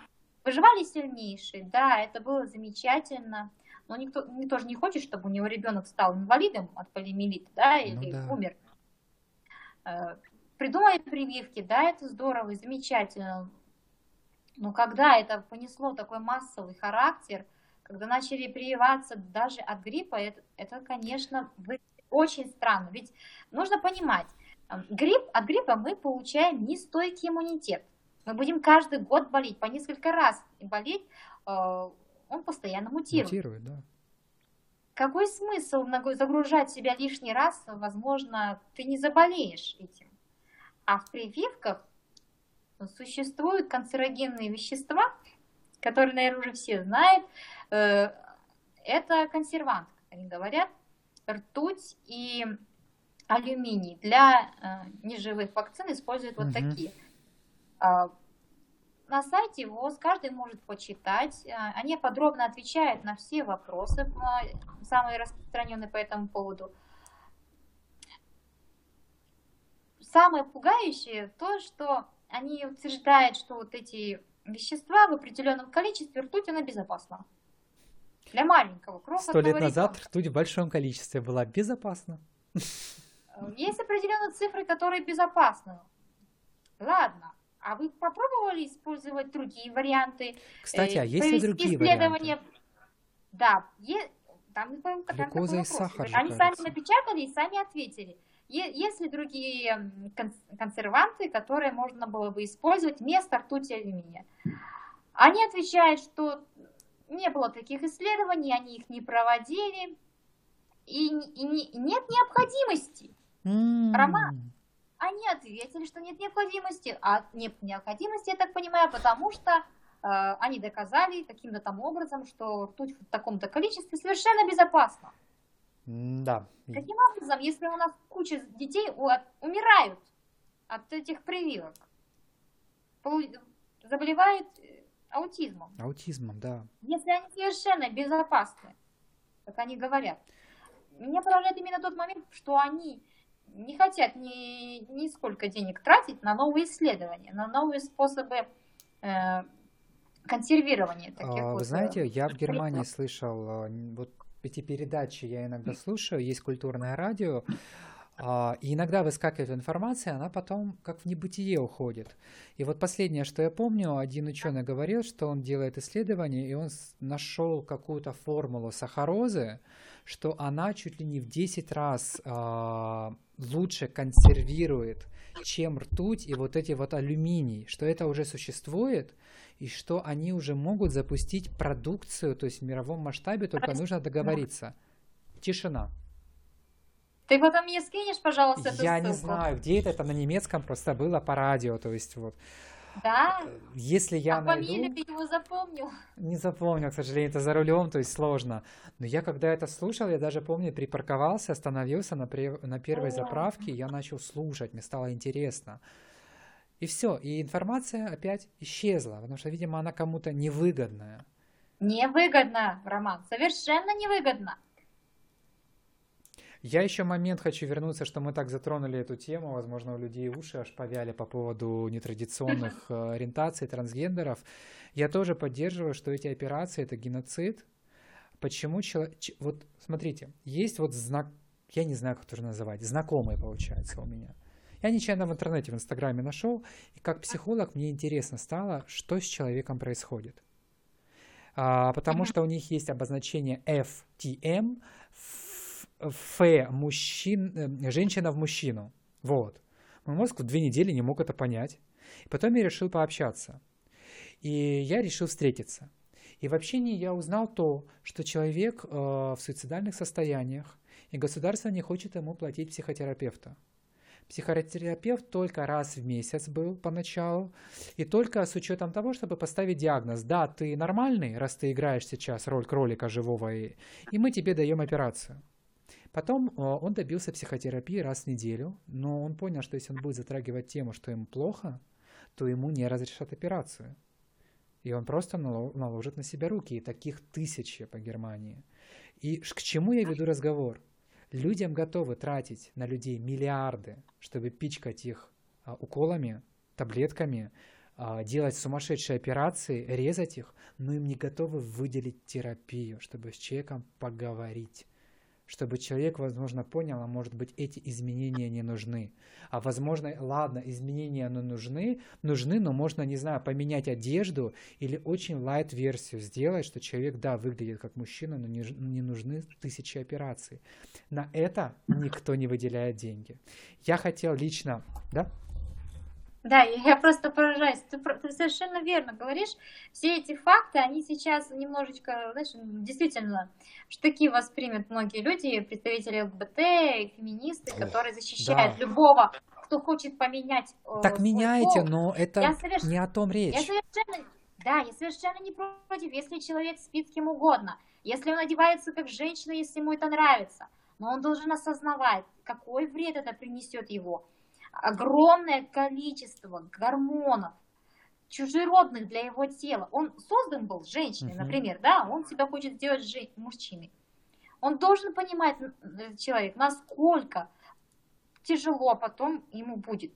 выживали сильнейшие, да, это было замечательно, но никто, никто же не хочет, чтобы у него ребенок стал инвалидом от полиомиелита, да, Ну или да. умер. Э, Придумали прививки, да, это здорово и замечательно, но когда это понесло такой массовый характер, когда начали прививаться даже от гриппа, это, это конечно, очень странно. Ведь нужно понимать, э, грипп, от гриппа мы получаем нестойкий иммунитет. Мы будем каждый год болеть по несколько раз. Болеть э, он постоянно мутирует. Мутирует, да. Какой смысл загружать себя лишний раз? Возможно, ты не заболеешь этим. А в прививках существуют канцерогенные вещества, которые, наверное, уже все знают. Э, Это консервант, как они говорят, ртуть и алюминий. Для э, неживых вакцин используют вот Мгм. такие. А, на сайте ВОЗ, каждый может почитать. А, Они подробно отвечают на все вопросы, самые распространенные по этому поводу. Самое пугающее то, что они утверждают, что вот эти вещества в определенном количестве ртуть, она безопасна. Для маленького Сто лет крохотного назад ребенка. ртуть в большом количестве была безопасна. Есть определенные цифры, которые безопасны. Ладно. А вы попробовали использовать другие варианты? Кстати, э, а есть ли другие исследования? варианты? Да, е- там, там Глюкоза и сахар Они сами кажется. напечатали и сами ответили. Есть ли другие консерванты, которые можно было бы использовать вместо ртути и алюминия? Они отвечают, что не было таких исследований, они их не проводили, и, и не- нет необходимости. М, Роман. Они ответили, что нет необходимости, а нет необходимости, я так понимаю, потому что э, они доказали каким-то там образом, что ртуть в таком-то количестве совершенно безопасна. Да. Каким образом, если у нас куча детей от- умирают от этих прививок, заболевают э, аутизмом, Аутизмом, да. если они совершенно безопасны, как они говорят. Меня поражает именно тот момент, что они не хотят ни, сколько денег тратить на новые исследования, на новые способы э, консервирования таких А, вот. Вы э, знаете, я в. Германии слышал, а, вот эти передачи я иногда слушаю, есть культурное радио, а, и иногда выскакивает информация, она потом как в небытие уходит. И вот последнее, что я помню, один ученый говорил, что он делает исследование, и он нашел какую-то формулу сахарозы, что она чуть ли не в 10 раз а, лучше консервирует, чем ртуть и вот эти вот алюминий, что это уже существует, и что они уже могут запустить продукцию, то есть в мировом масштабе, только нужно договориться. Тишина. Ты потом мне скинешь, пожалуйста, эту Я не ссылку? знаю, где это, это на немецком просто было по радио, то есть вот. Да? Если я а найду... фамилию ты его запомнил? Не запомнил, к сожалению, это за рулем, то есть сложно. Но я когда это слушал, я даже помню, припарковался, остановился на, пре- на первой О. заправке, я начал слушать, мне стало интересно. И все, и информация опять исчезла, потому что, видимо, она кому-то невыгодная. Невыгодно, Роман, совершенно невыгодно. Я еще момент хочу вернуться, что мы так затронули эту тему, возможно, у людей уши аж повяли по поводу нетрадиционных э, ориентаций, трансгендеров. Я тоже поддерживаю, что эти операции это геноцид. Почему человек... Вот смотрите, есть вот знак, я не знаю, как это называть, знакомый получается у меня. Я нечаянно в интернете, в Инстаграме нашел, и как психолог мне интересно стало, что с человеком происходит. А, потому что у них есть обозначение FTM, Ф мужчин, э, женщина в мужчину. Вот. Мой мозг в две недели не мог это понять. И потом я решил пообщаться. И я решил встретиться. И в общении я узнал то, что человек э, в суицидальных состояниях, и государство не хочет ему платить психотерапевта. Психотерапевт только раз в месяц был поначалу, и только с учетом того, чтобы поставить диагноз. Да, ты нормальный, раз ты играешь сейчас роль кролика живого, и, и мы тебе даем операцию. Потом э, он добился психотерапии раз в неделю, но он понял, что если он будет затрагивать тему, что ему плохо, то ему не разрешат операцию. И он просто нало- наложит на себя руки, и таких тысячи по Германии. И к чему я веду разговор? Людям готовы тратить на людей миллиарды, чтобы пичкать их а, уколами, таблетками, а, делать сумасшедшие операции, резать их, но им не готовы выделить терапию, чтобы с человеком поговорить чтобы человек, возможно, понял, а может быть, эти изменения не нужны. А возможно, ладно, изменения но нужны, нужны, но можно, не знаю, поменять одежду или очень лайт-версию сделать, что человек, да, выглядит как мужчина, но не, не нужны тысячи операций. На это никто не выделяет деньги. Я хотел лично, да? Да, я просто поражаюсь. Ты, ты совершенно верно говоришь. Все эти факты, они сейчас немножечко, знаешь, действительно, штыки воспримут многие люди, представители ЛГБТ, феминисты, Ох, которые защищают да. любого, кто хочет поменять э, Так меняйте, пол. но это соверш- не о том речь. Я совершенно, да, я совершенно не против, если человек спит с кем угодно, если он одевается как женщина, если ему это нравится, но он должен осознавать, какой вред это принесет его. Огромное количество гормонов, чужеродных для его тела. Он создан был женщиной, Мгм. например, да, он себя хочет сделать жен- мужчиной. Он должен понимать, н- человек, насколько тяжело потом ему будет.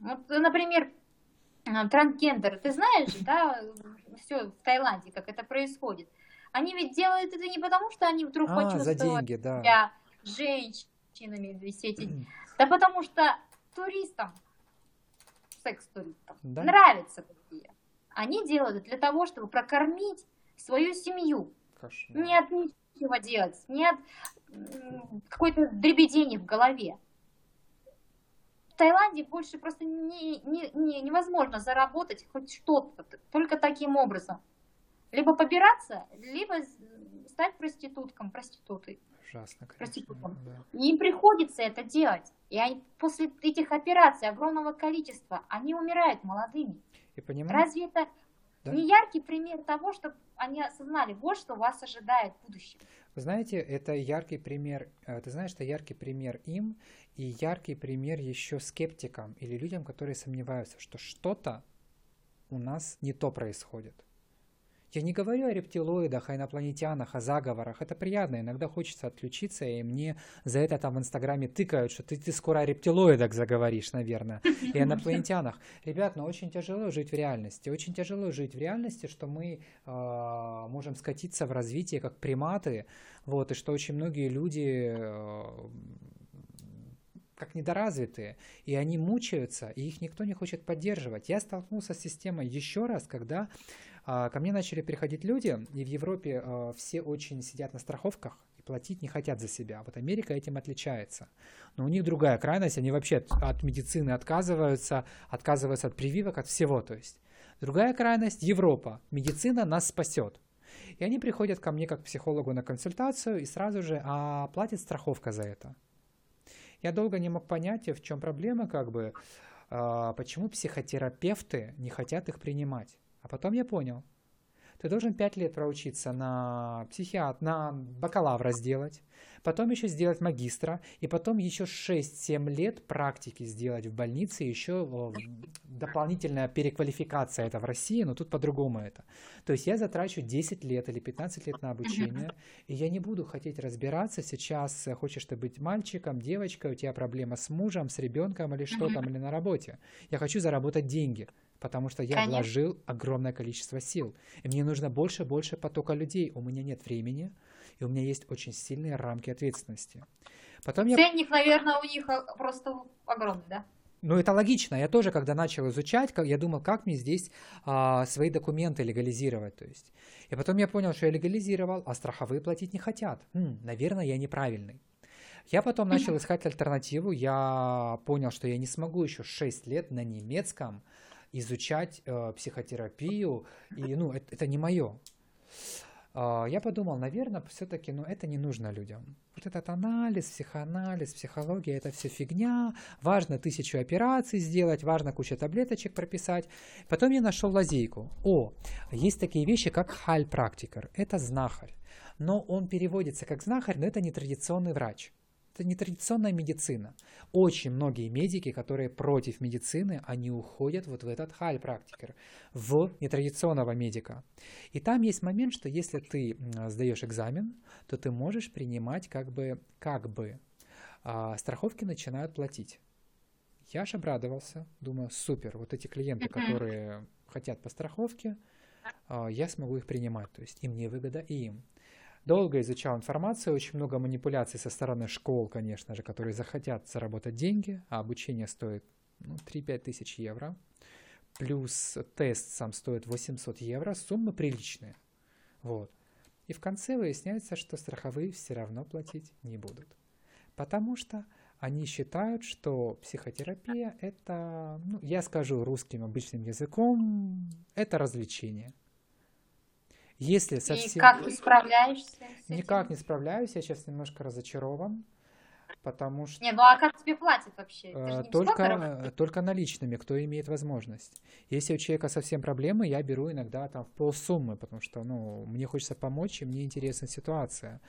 Вот, например, а, трансгендеры, ты знаешь, да, все в Таиланде, как это происходит. Они ведь делают это не потому, что они вдруг А, за почувствовали деньги, да. себя женщинами, все эти да потому что туристам, секс-туристам, Да. нравятся такие. Они делают это для того, чтобы прокормить свою семью. Кошмар. Не от ничего делать, не от какой-то дребедени в голове. В Таиланде больше просто не, не- не- невозможно заработать хоть что-то, только таким образом. Либо побираться, либо стать проститутком, проститутой. Ужасно, конечно. Да. Им приходится это делать. И они, после этих операций огромного количества, они умирают молодыми. И понимаете, Разве это Да. не яркий пример того, что они осознали, вот что вас ожидает в будущем? Вы знаете, это яркий пример, э, ты знаешь, это яркий пример им и яркий пример еще скептикам или людям, которые сомневаются, что что-то у нас не то происходит. Я не говорю о рептилоидах, о инопланетянах, о заговорах. Это приятно. Иногда хочется отключиться, и мне за это там в Инстаграме тыкают, что ты, ты скоро о рептилоидах заговоришь, наверное, и о инопланетянах. Ребят, но очень тяжело жить в реальности. Очень тяжело жить в реальности, что мы э, можем скатиться в развитие как приматы, вот, и что очень многие люди э, как недоразвитые, и они мучаются, и их никто не хочет поддерживать. Я столкнулся с системой еще раз, когда а, ко мне начали приходить люди, и в Европе а, все очень сидят на страховках и платить не хотят за себя. Вот Америка этим отличается. Но у них другая крайность, они вообще от, от медицины отказываются, отказываются от прививок, от всего. То есть другая крайность Европа. Медицина нас спасет. И они приходят ко мне как психологу на консультацию и сразу же, а платит страховка за это. Я долго не мог понять, в чем проблема, как бы, а, почему психотерапевты не хотят их принимать. А потом я понял. Ты должен 5 лет проучиться на психиат, на бакалавра сделать, потом еще сделать магистра, и потом еще 6-7 лет практики сделать в больнице, еще дополнительная переквалификация это в России, но тут по-другому это. То есть я затрачу 10 лет или 15 лет на обучение, и я не буду хотеть разбираться сейчас, хочешь ты быть мальчиком, девочкой, у тебя проблема с мужем, с ребенком или что там, или на работе. Я хочу заработать деньги, потому что я Конечно. вложил огромное количество сил. И мне нужно больше, больше потока людей. У меня нет времени, и у меня есть очень сильные рамки ответственности. Потом я Ценник, наверное, у них просто огромный, да? ну, это логично. Я тоже, когда начал изучать, как, я думал, как мне здесь а, свои документы легализировать. То есть. И потом я понял, что я легализировал, а страховые платить не хотят. М, наверное, я неправильный. Я потом начал искать альтернативу. Я понял, что я не смогу еще 6 лет на немецком изучать э, психотерапию. И, ну, это, это не мое. А, Я подумал, наверное, все-таки, ну, это не нужно людям. Вот этот анализ, психоанализ, психология, это все фигня. Важно тысячу операций сделать, важно кучу таблеточек прописать. Потом я нашел лазейку. О, есть такие вещи, как хальпрактикер. Это знахарь. Но он переводится как знахарь, но это не традиционный врач. Это не традиционная медицина. Очень многие медики, которые против медицины, они уходят вот в этот хальпрактикер, в нетрадиционного медика. И там есть момент, что если ты сдаешь экзамен, то ты можешь принимать как бы, как бы а, страховки начинают платить. Я аж обрадовался, думаю, супер, вот эти клиенты, которые хотят по страховке, а, я смогу их принимать, то есть и мне выгода, и им. Долго изучал информацию, очень много манипуляций со стороны школ, конечно же, которые захотят заработать деньги, а обучение стоит ну, 3-5 тысяч евро, плюс тест сам стоит 800 евро, суммы приличные. Вот. И в конце выясняется, что страховые все равно платить не будут. Потому что они считают, что психотерапия это, ну, я скажу русским обычным языком, это развлечение. Если И совсем... как ты справляешься? Никак не справляюсь, я сейчас немножко разочарован, потому что Не, ну а как тебе платят вообще? Ты э, только, только наличными, кто имеет возможность. Если у человека совсем проблемы, я беру иногда там в полсуммы, потому что ну, мне хочется помочь, и мне интересна ситуация.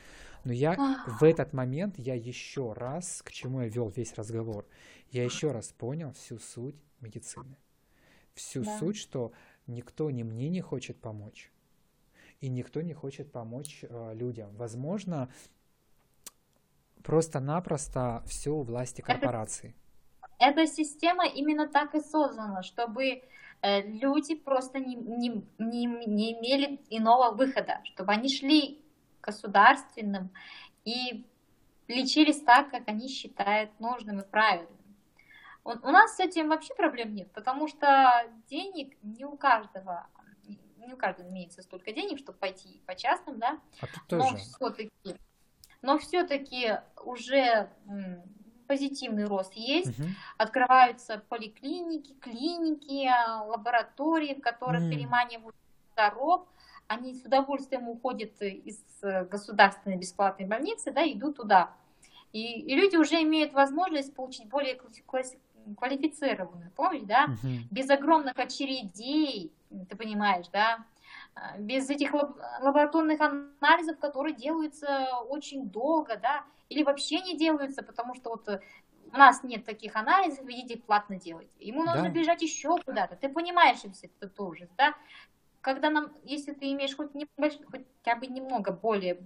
Но я в этот момент, я еще раз, к чему я вел весь разговор, я еще раз понял всю суть медицины. всю Да. суть, что никто ни мне не хочет помочь, и никто не хочет помочь э, людям. Возможно, просто-напросто все у власти Это- корпораций. Эта система именно так и создана, чтобы э, люди просто не, не, не, не имели иного выхода, чтобы они шли государственным и лечились так, как они считают нужным и правильным. У нас с этим вообще проблем нет, потому что денег не у каждого, не у каждого имеется столько денег, чтобы пойти по частным, да, А тут но тоже. все-таки, но все-таки уже позитивный рост есть. Мгм. Открываются поликлиники, клиники, лаборатории, в которых переманивают дорог. Они с удовольствием уходят из государственной бесплатной больницы, да, идут туда. И, и люди уже имеют возможность получить более квалифицированную помощь, да, Мгм. без огромных очередей, ты понимаешь, да, а, без этих лаб- лабораторных анализов, которые делаются очень долго, да, или вообще не делаются, потому что вот э, у нас нет таких анализов, идите платно делать. Ему нужно Да. бежать еще куда-то. Ты понимаешь все это тоже, да? Когда нам, если ты имеешь хоть, небольш- хотя бы немного более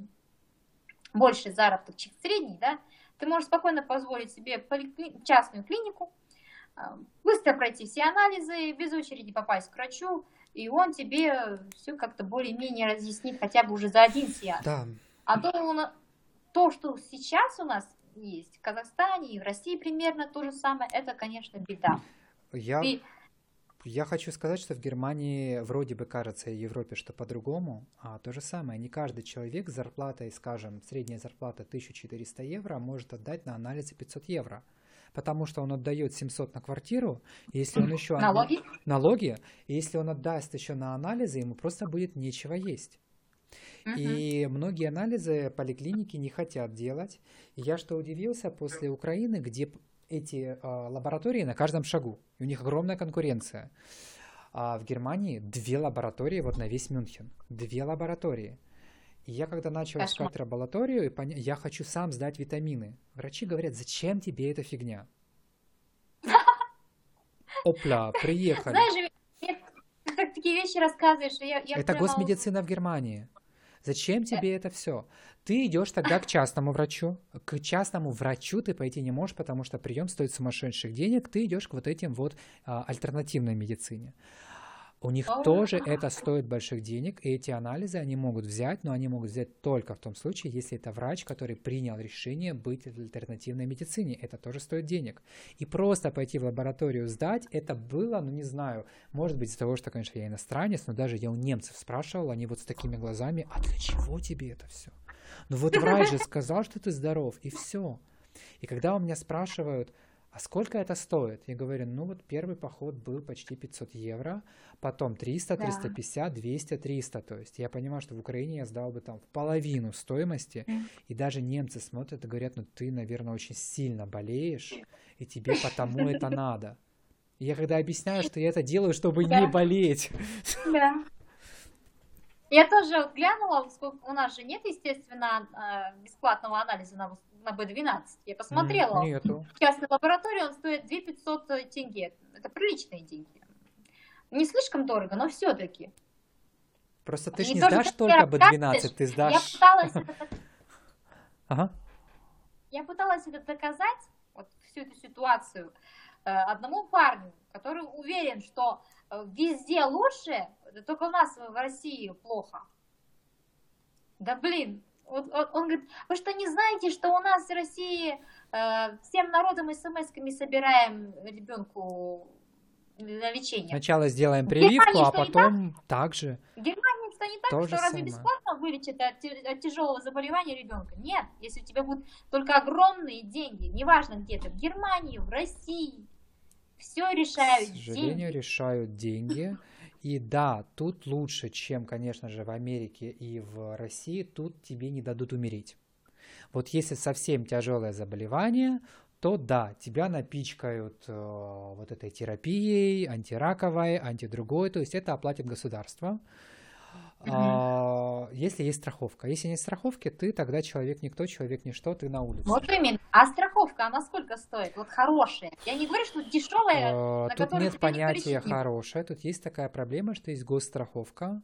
больше заработок, чем средний, да, ты можешь спокойно позволить себе поликли- частную клинику, быстро пройти все анализы, без очереди попасть к врачу, и он тебе все как-то более-менее разъяснит хотя бы уже за один сеанс. Да, А то, то, что сейчас у нас есть в Казахстане и в России примерно то же самое, это, конечно, беда. я Ты- Я хочу сказать, что в Германии вроде бы кажется и в Европе, что по-другому, а то же самое. Не каждый человек с зарплатой, скажем, средняя зарплата 1400 евро может отдать на анализы 500 евро. Потому что он отдает 700 на квартиру, и если он еще... Налоги? Налоги, и если он отдаст еще на анализы, ему просто будет нечего есть. Мгм. И многие анализы поликлиники не хотят делать. И я что удивился после Украины, где эти а, лаборатории на каждом шагу. И у них огромная конкуренция. А в Германии две лаборатории вот на весь Мюнхен. Две лаборатории. И я когда начал Кошмар. искать лабораторию, и поня- я хочу сам сдать витамины. Врачи говорят, зачем тебе эта фигня? Опля, приехали. Знаешь, ты так такие вещи рассказываешь, что я, я Это прямо госмедицина в Германии. Зачем тебе это все? Ты идешь тогда к частному врачу. К частному врачу ты пойти не можешь, потому что прием стоит сумасшедших денег. Ты идешь к вот этим вот а, альтернативной медицине. У них тоже это стоит больших денег, и эти анализы они могут взять, но они могут взять только в том случае, если это врач, который принял решение быть в альтернативной медицине. Это тоже стоит денег. И просто пойти в лабораторию сдать, это было, ну не знаю, может быть из-за того, что, конечно, я иностранец, но даже я у немцев спрашивал, они вот с такими глазами, а для чего тебе это все? Ну вот врач же сказал, что ты здоров, и все. И когда у меня спрашивают, а сколько это стоит? Я говорю, ну вот первый поход был почти 500 евро, потом 300, Да. 350, 200, 300. То есть я понимаю, что в Украине я сдал бы там в половину стоимости, и даже немцы смотрят и говорят, ну ты, наверное, очень сильно болеешь, и тебе потому это надо. И я когда объясняю, что я это делаю, чтобы не Да. болеть. Да. Я тоже вот глянула, сколько у нас же нет, естественно, э, бесплатного анализа на, на B12. Я посмотрела. Нету. В частной лаборатории он стоит 2500 тенге. Это приличные деньги. Не слишком дорого, но все-таки. Просто ты ж И не сдашь только рассказываешь, B12, ты Я сдашь... пыталась, это, Ага. я пыталась это доказать, вот всю эту ситуацию, э, одному парню, который уверен, что э, везде лучше, только у нас в России плохо. Да блин, вот он, он говорит, вы что не знаете, что у нас в России э, всем народом смс-ками собираем ребенку на лечение? Сначала сделаем прививку, а потом так же. В Германии что не так, То что разве самое. бесплатно вылечат от, тяжелого заболевания ребенка? Нет, если у тебя будут только огромные деньги, неважно где ты, в Германии, в России, все К решают сожалению, деньги. решают деньги. И да, тут лучше, чем, конечно же, в Америке и в России, тут тебе не дадут умереть. Вот если совсем тяжелое заболевание, то да, тебя напичкают э, вот этой терапией, антираковой, антидругой, то есть это оплатит государство. А, Если есть страховка. Если нет страховки, ты тогда человек никто, человек ничто, ты на улице. Вот именно. А страховка, она сколько стоит? Вот хорошая. Я не говорю, что дешевая, А, Тут нет понятия не хорошая, тут есть такая проблема, что есть госстраховка,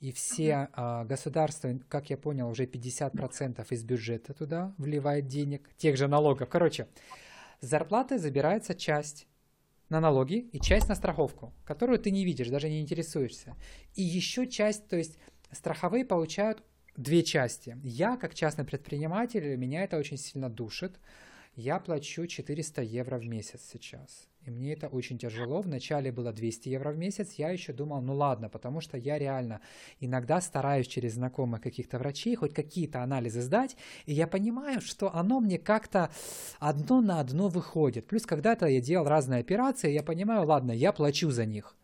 и все а, государства, как я понял, уже 50% из бюджета туда вливает денег, тех же налогов. Короче, с зарплаты забирается часть на налоги и часть на страховку, которую ты не видишь, даже не интересуешься. И еще часть, то есть страховые получают две части. Я, как частный предприниматель, меня это очень сильно душит. Я плачу 400 евро в месяц сейчас. И мне это очень тяжело. Вначале было 200 евро в месяц. Я еще думал, ну ладно, потому что я реально иногда стараюсь через знакомых каких-то врачей хоть какие-то анализы сдать. И я понимаю, что оно мне как-то одно на одно выходит. Плюс когда-то я делал разные операции, я понимаю, ладно, я плачу за них.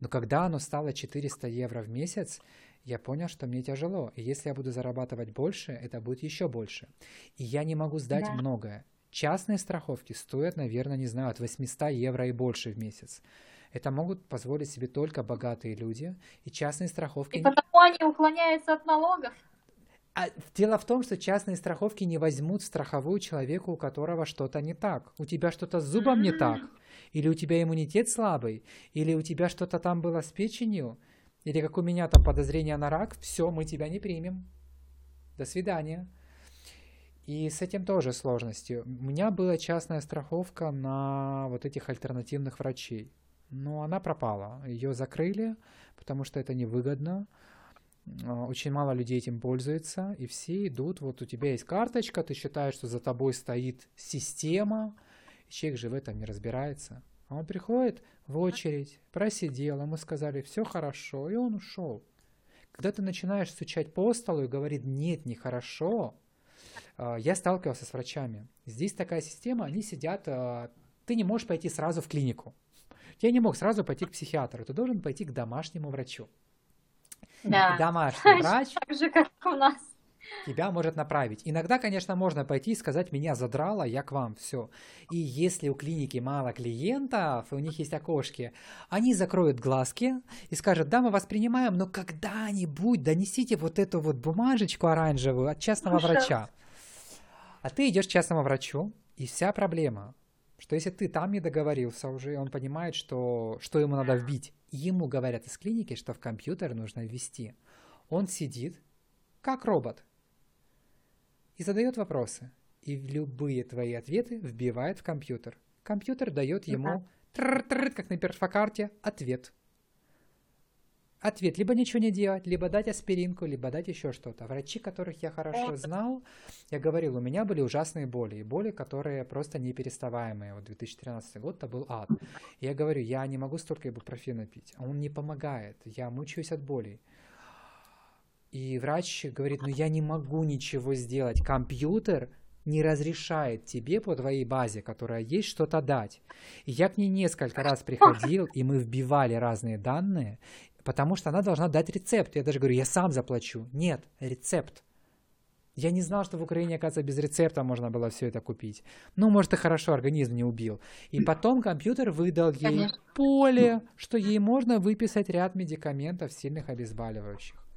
Но когда оно стало 400 евро в месяц, я понял, что мне тяжело. И если я буду зарабатывать больше, это будет еще больше. И я не могу сдать Да. многое. Частные страховки стоят, наверное, не знаю, от 800 евро и больше в месяц. Это могут позволить себе только богатые люди. И частные страховки... И потому они уклоняются от налогов. А дело в том, что частные страховки не возьмут страховую человеку, у которого что-то не так. У тебя что-то с зубом не так, или у тебя иммунитет слабый, или у тебя что-то там было с печенью, или как у меня там подозрение на рак, все, мы тебя не примем. До свидания. И с этим тоже сложности. У меня была частная страховка на вот этих альтернативных врачей. Но она пропала. Ее закрыли, потому что это невыгодно. А, Очень мало людей этим пользуется, и все идут, вот у тебя есть карточка, ты считаешь, что за тобой стоит система, и человек же в этом не разбирается. А он приходит в очередь, просидел, ему сказали, все хорошо, и он ушел. Когда ты начинаешь стучать по столу и говорит, нет, нехорошо, а, я сталкивался с врачами. Здесь такая система, они сидят, а, ты не можешь пойти сразу в клинику. Я не мог сразу пойти к психиатру, ты должен пойти к домашнему врачу. Да. Домашний врач Так же, как у нас. тебя может направить. Иногда, конечно, можно пойти и сказать, меня задрало, я к вам, все. И если у клиники мало клиентов, и у них есть окошки, они закроют глазки и скажут, да, мы вас принимаем, но когда-нибудь донесите вот эту вот бумажечку оранжевую от частного врача. А ты идешь к частному врачу, и вся проблема, что если ты там не договорился уже, он понимает, что, что ему надо вбить. Ему говорят из клиники, что в компьютер нужно ввести. Он сидит, как робот, и задает вопросы. И любые твои ответы вбивает в компьютер. Компьютер дает ему, тррр-тррр, как на перфокарте, ответ. Ответ. Либо ничего не делать, либо дать аспиринку, либо дать еще что-то. Врачи, которых я хорошо знал, я говорил, у меня были ужасные боли, и боли, которые просто непереставаемые. Вот 2013 год это был ад. Я говорю, я не могу столько ибупрофена пить, а он не помогает, я мучаюсь от болей. И врач говорит, ну я не могу ничего сделать, компьютер не разрешает тебе по твоей базе, которая есть, что-то дать. И я к ней несколько раз приходил, и мы вбивали разные данные, потому что она должна дать рецепт. Я даже говорю, я сам заплачу. Нет, рецепт. Я не знал, что в Украине, оказывается, без рецепта можно было все это купить. Ну, может, и хорошо, организм не убил. И потом компьютер выдал ей Конечно. поле, что ей можно выписать ряд медикаментов, сильных обезболивающих.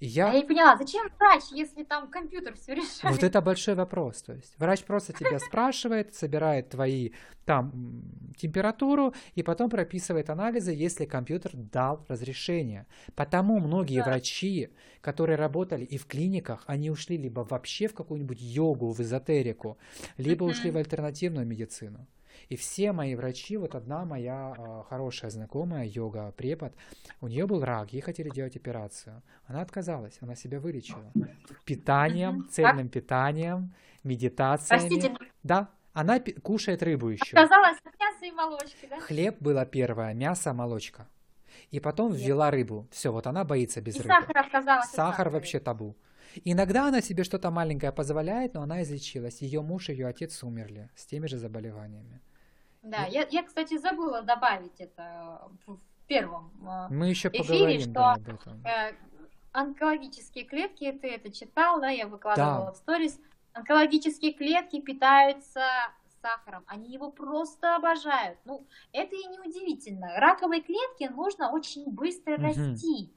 Я я... не поняла, зачем врач, если там компьютер все решает? Вот это большой вопрос. То есть врач просто тебя спрашивает, собирает твои там температуру и потом прописывает анализы, если компьютер дал разрешение. Потому многие Да. врачи, которые работали и в клиниках, они ушли либо вообще в какую-нибудь йогу, в эзотерику, либо ушли в альтернативную медицину. И все мои врачи, вот одна моя а, хорошая знакомая, йога-препод, у нее был рак, ей хотели делать операцию. Она отказалась, она себя вылечила. Питанием, цельным питанием, медитациями. Простите, Да, она кушает рыбу еще. отказалась от мяса и молочки, да? Хлеб было первое, мясо, молочка. И потом Нет. ввела рыбу. Все, вот она боится без И рыбы. сахар отказалась. от Сахар сахара. вообще табу. Иногда она себе что-то маленькое позволяет, но она излечилась. Ее муж и ее отец умерли с теми же заболеваниями. Да, я, я, кстати, забыла добавить это в в первом э, Мы еще эфире, поговорим что, да, об этом. э, онкологические клетки, ты это читал, да, я выкладывала Да. в сторис. Онкологические клетки питаются сахаром, они его просто обожают. Ну, это и не удивительно. Раковой клетке нужно очень быстро Мгм. расти.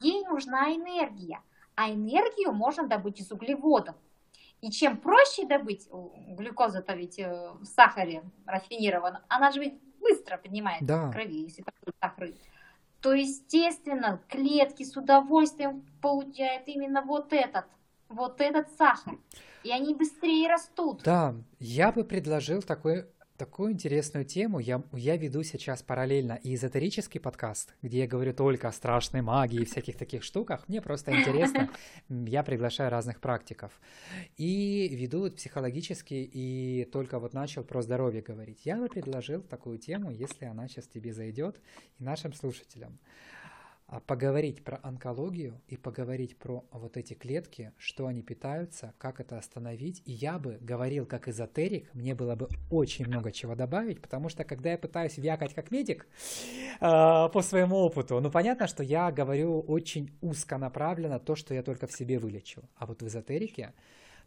ей нужна энергия. А энергию можно добыть из углеводов. И чем проще добыть, глюкоза-то ведь э, в сахаре рафинированном, она же ведь быстро поднимается Да. в крови, если такой сахар. То, естественно, клетки с удовольствием получают именно вот этот, вот этот сахар. И они быстрее растут. Да, я бы предложил такой, такую интересную тему. Я, я веду сейчас параллельно и эзотерический подкаст, где я говорю только о страшной магии и всяких таких штуках. Мне просто интересно. Я приглашаю разных практиков. И веду вот психологический, и только вот начал про здоровье говорить. Я бы предложил такую тему, если она сейчас тебе зайдет, и нашим слушателям а, поговорить про онкологию и поговорить про вот эти клетки, что они питаются, как это остановить. И я бы говорил как эзотерик, мне было бы очень много чего добавить, потому что когда я пытаюсь вякать как медик а, по своему опыту, ну понятно, что я говорю очень узконаправленно то, что я только в себе вылечу. А вот в эзотерике,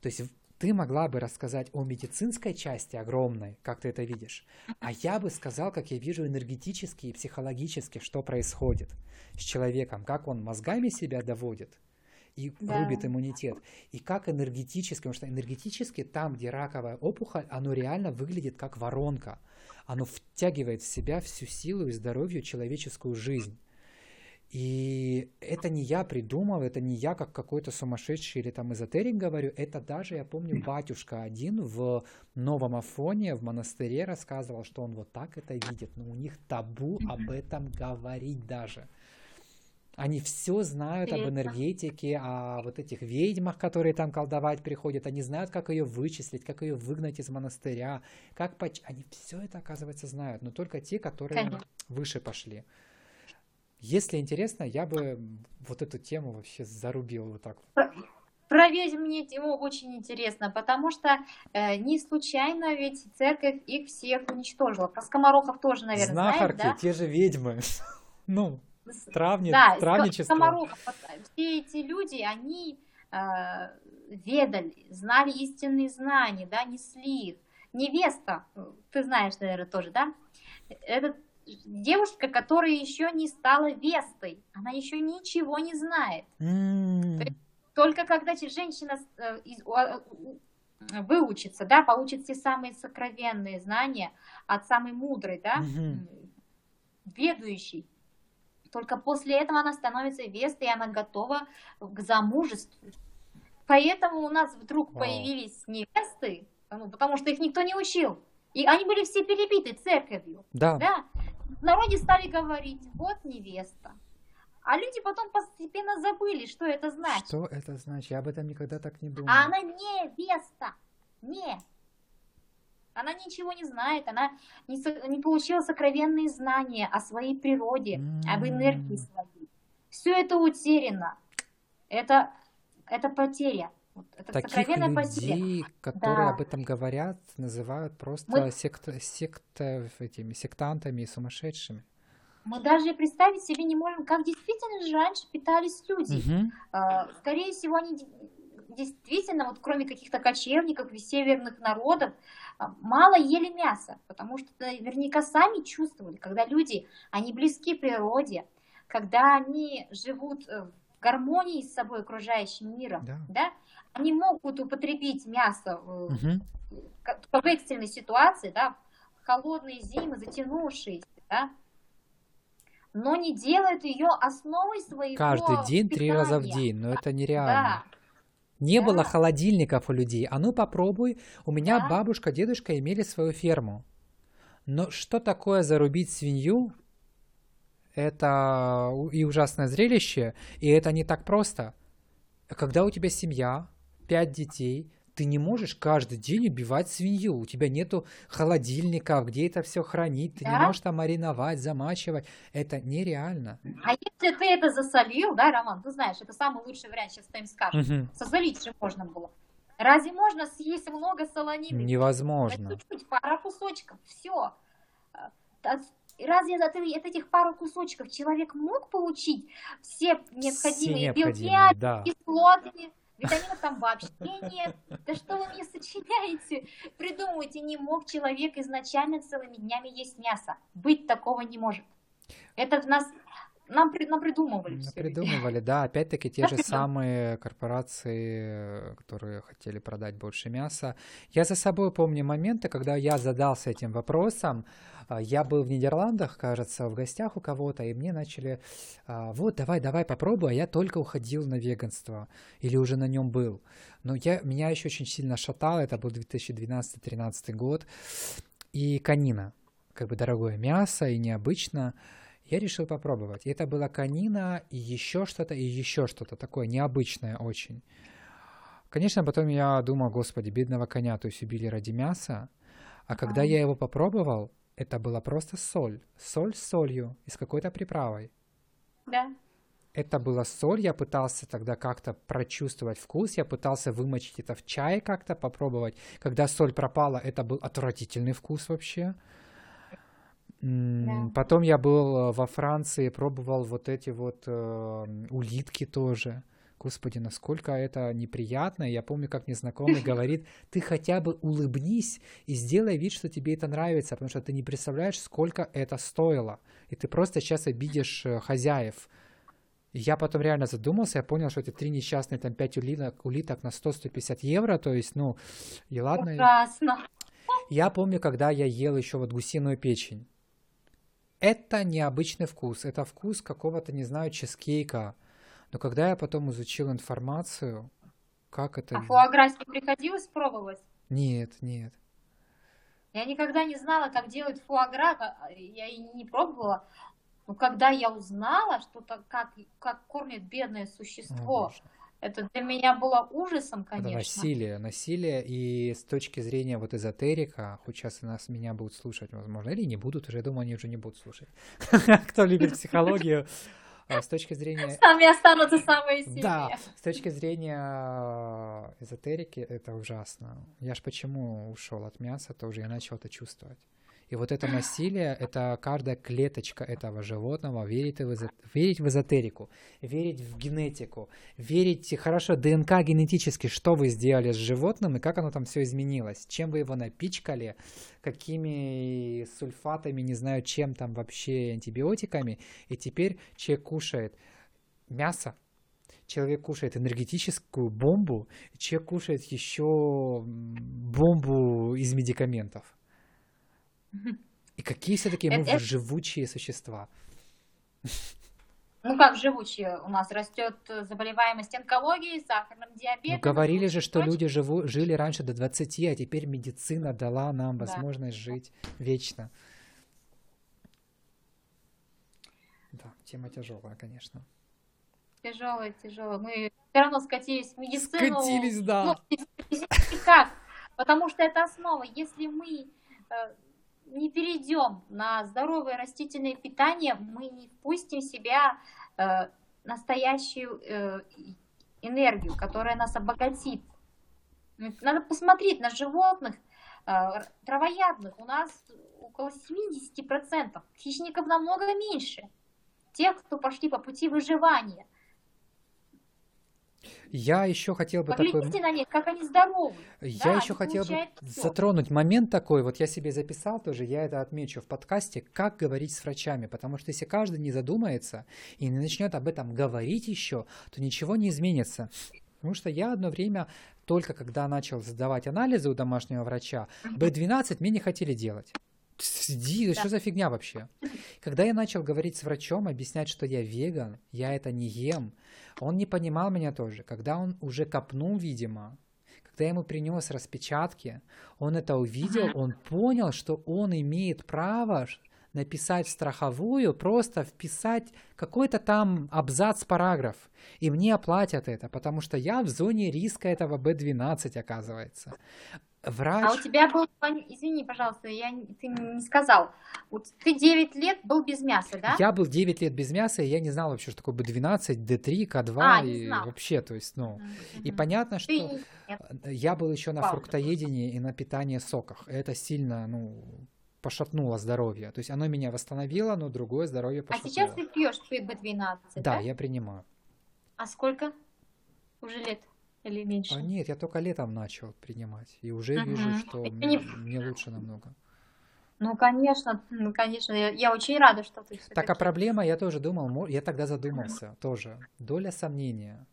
то есть ты могла бы рассказать о медицинской части огромной, как ты это видишь, а я бы сказал, как я вижу энергетически и психологически, что происходит с человеком, как он мозгами себя доводит и Да. рубит иммунитет, и как энергетически, потому что энергетически там, где раковая опухоль, оно реально выглядит как воронка, оно втягивает в себя всю силу и здоровье человеческую жизнь. И это не я придумал, это не я как какой-то сумасшедший или там эзотерик говорю, это даже, я помню, батюшка один в Новом Афоне, в монастыре рассказывал, что он вот так это видит, но у них табу об этом говорить даже. Они все знают об энергетике, о вот этих ведьмах, которые там колдовать приходят. Они знают, как ее вычислить, как ее выгнать из монастыря, как поч... Они все это, оказывается, знают, но только те, которые Конечно. выше пошли. Если интересно, я бы вот эту тему вообще зарубил вот так. Про ведьм мне тему очень интересно, потому что э, не случайно ведь церковь их всех уничтожила. Про скоморохов тоже, наверное, Знахарки, знаешь, да? те же ведьмы. Ну, травни, Да, травничество. скоморохов. Э, Все эти люди, они э, ведали, знали истинные знания, да, несли их. Невеста, э, ты знаешь, наверное, тоже, да? Это девушка, которая еще не стала вестой, она еще ничего не знает. М, Только когда женщина э, а, выучится, да, получит все самые сокровенные знания от самой мудрой, да, м, ведущей, только после этого она становится вестой, и она готова к замужеству. Поэтому у нас вдруг Вау. появились невесты, ну, потому что их никто не учил. И они были все перебиты церковью. Да, Да, в народе стали говорить, вот невеста. А люди потом постепенно забыли, что это значит. что это значит? Я об этом никогда так не думал. А она невеста. Не. Она ничего не знает, она не, со- не получила сокровенные знания о своей природе, об энергии своей. Все это утеряно. Это, это потеря. Вот Это Таких сокровенная потеря. людей, которые Да. об этом говорят, называют просто Мы- секта, секта- этими сектантами и сумасшедшими. Мы даже представить себе не можем, как действительно же раньше питались люди. А, Скорее всего, они де- действительно, вот кроме каких-то кочевников и северных народов, а, мало ели мясо, потому что наверняка сами чувствовали, когда люди, они близки природе, когда они живут э, в гармонии с собой окружающим миром, Да. да, они могут употребить мясо Мгм. как- в экстренной ситуации, да, в холодные зимы, затянувшиеся, да, но не делают ее основой своего Каждый день, три раза в питания. день, но это нереально. Да, Не Да. было холодильников у людей. А ну попробуй. У меня Да. бабушка, дедушка имели свою ферму. Но что такое зарубить свинью? Это и ужасное зрелище, и это не так просто. Когда у тебя семья, пять детей, ты не можешь каждый день убивать свинью. У тебя нету холодильника, где это все хранить. Ты не Да. можешь там мариновать, замачивать. Это нереально. А если ты это засолил, да, Роман, ты знаешь, это самый лучший вариант, сейчас ты им скажешь. Мгм. Сосолить же можно было. Разве можно съесть много солонины? Невозможно. Чуть-чуть, пара кусочков, все. Разве от, от этих пару кусочков человек мог получить все необходимые белки, необходимые, да. кислоты, витаминов там вообще нет. Да что вы мне сочиняете? Придумывайте, не мог человек изначально целыми днями есть мясо. Быть такого не может. Это в нас нам, при- нам придумывали все. Придумывали, да, опять-таки те же самые корпорации, которые хотели продать больше мяса. Я за собой помню моменты, когда я задался этим вопросом. А, Я был в Нидерландах, кажется, в гостях у кого-то, и мне начали, а, вот, давай, давай, попробуй, а я только уходил на веганство, или уже на нем был. Но я, меня еще очень сильно шатало, это был 2012-2013 год, и конина, как бы дорогое мясо и необычно. Я решил попробовать. И это была конина и еще что-то, и еще что-то такое необычное очень. Конечно, потом я думал, господи, бедного коня, то есть убили ради мяса. А когда я его попробовал, это была просто соль. Соль с солью и с какой-то приправой. Да. Это была соль, я пытался тогда как-то прочувствовать вкус, я пытался вымочить это в чай как-то, попробовать. Когда соль пропала, это был отвратительный вкус вообще. Да. Потом я был э, во Франции, пробовал вот эти вот э, улитки тоже. Господи, насколько это неприятно. Я помню, как мне знакомый говорит, ты хотя бы улыбнись и сделай вид, что тебе это нравится, потому что ты не представляешь, сколько это стоило. И ты просто сейчас обидишь э, хозяев. И я потом реально задумался, я понял, что эти три несчастные, там, пять улиток, улиток на 100-150 евро, то есть, ну, и ладно. Ужасно. Я помню, когда я ел еще вот гусиную печень. Это необычный вкус, это вкус какого-то, не знаю, чизкейка. Но когда я потом изучил информацию, как это... А фуагра не приходилось пробовать? Нет, нет. Я никогда не знала, как делают фуагра, а, я и не пробовала. Но когда я узнала, что то как, как кормит бедное О, существо, боже. это для меня было ужасом, Это конечно. насилие, насилие, и с точки зрения вот эзотерика, хоть сейчас нас меня будут слушать, возможно, или не будут, уже я думаю, они уже не будут слушать. Кто любит психологию, а с точки зрения Сами останутся самые сильные. Да, с точки зрения э, эзотерики это ужасно. Я ж почему ушел от мяса, тоже я начал это чувствовать. И вот это насилие, это каждая клеточка этого животного верит в, эзо- верить в эзотерику, верить в генетику, верить, хорошо, ДНК генетически, что вы сделали с животным и как оно там все изменилось, чем вы его напичкали, какими сульфатами, не знаю, чем там вообще, антибиотиками, и теперь человек кушает мясо, человек кушает энергетическую бомбу, человек кушает еще бомбу из медикаментов. И какие все-таки мы Это- это- живучие существа. Ну как живучие, у нас растет э, заболеваемость онкологией, сахарным диабетом. Ну, говорили же, что люди живу, жили раньше до 20, а теперь медицина дала нам Да. возможность жить вечно. Да, тема тяжелая, конечно. Тяжелое, тяжелое. Мы все равно скатились в медицину. Скатились, да. Ну, никак, потому что это основа. Если мы э, не перейдем на здоровое растительное питание, мы не впустим в себя э, настоящую э, энергию, которая нас обогатит. Надо посмотреть на животных, э, травоядных. У нас около 70%. Хищников намного меньше. Тех, кто пошли по пути выживания. Я еще хотел бы такой... Поглядите на них, как они здоровы. Я Да, еще хотел бы всё. затронуть момент такой, вот я себе записал тоже, я это отмечу в подкасте, как говорить с врачами, потому что если каждый не задумается и не начнет об этом говорить еще, то ничего не изменится. Потому что я одно время, только когда начал сдавать анализы у домашнего врача, B12 мне не хотели делать. Сиди, что за фигня вообще? Когда я начал говорить с врачом, объяснять, что я веган, я это не ем, он не понимал меня тоже. Когда он уже копнул, видимо, когда я ему принес распечатки, он это увидел, он понял, что он имеет право написать в страховую, просто вписать какой-то там абзац, параграф, и мне оплатят это, потому что я в зоне риска этого B12, оказывается. Врач... А у тебя был, извини, пожалуйста, я, ты не сказал. Вот ты 9 лет был без мяса, да? Я был 9 лет без мяса, и я не знал вообще, что такое B12, D3, К2, А, и вообще, то есть, ну... Мгм, И понятно, что Ты я был еще на фруктоедении и на питании соках. Это сильно, ну, пошатнуло здоровье. То есть оно меня восстановило, но другое здоровье А пошатнуло. сейчас ты пьешь B12, да? Да, я принимаю. А сколько? Уже лет или меньше? А нет, я только летом начал принимать. И уже Мгм. вижу, что мне, не- мне лучше намного. Ну, конечно, ну, конечно, я, я очень рада, что ты Так, а проблема, я тоже думал, я тогда задумался тоже. Доля сомнения.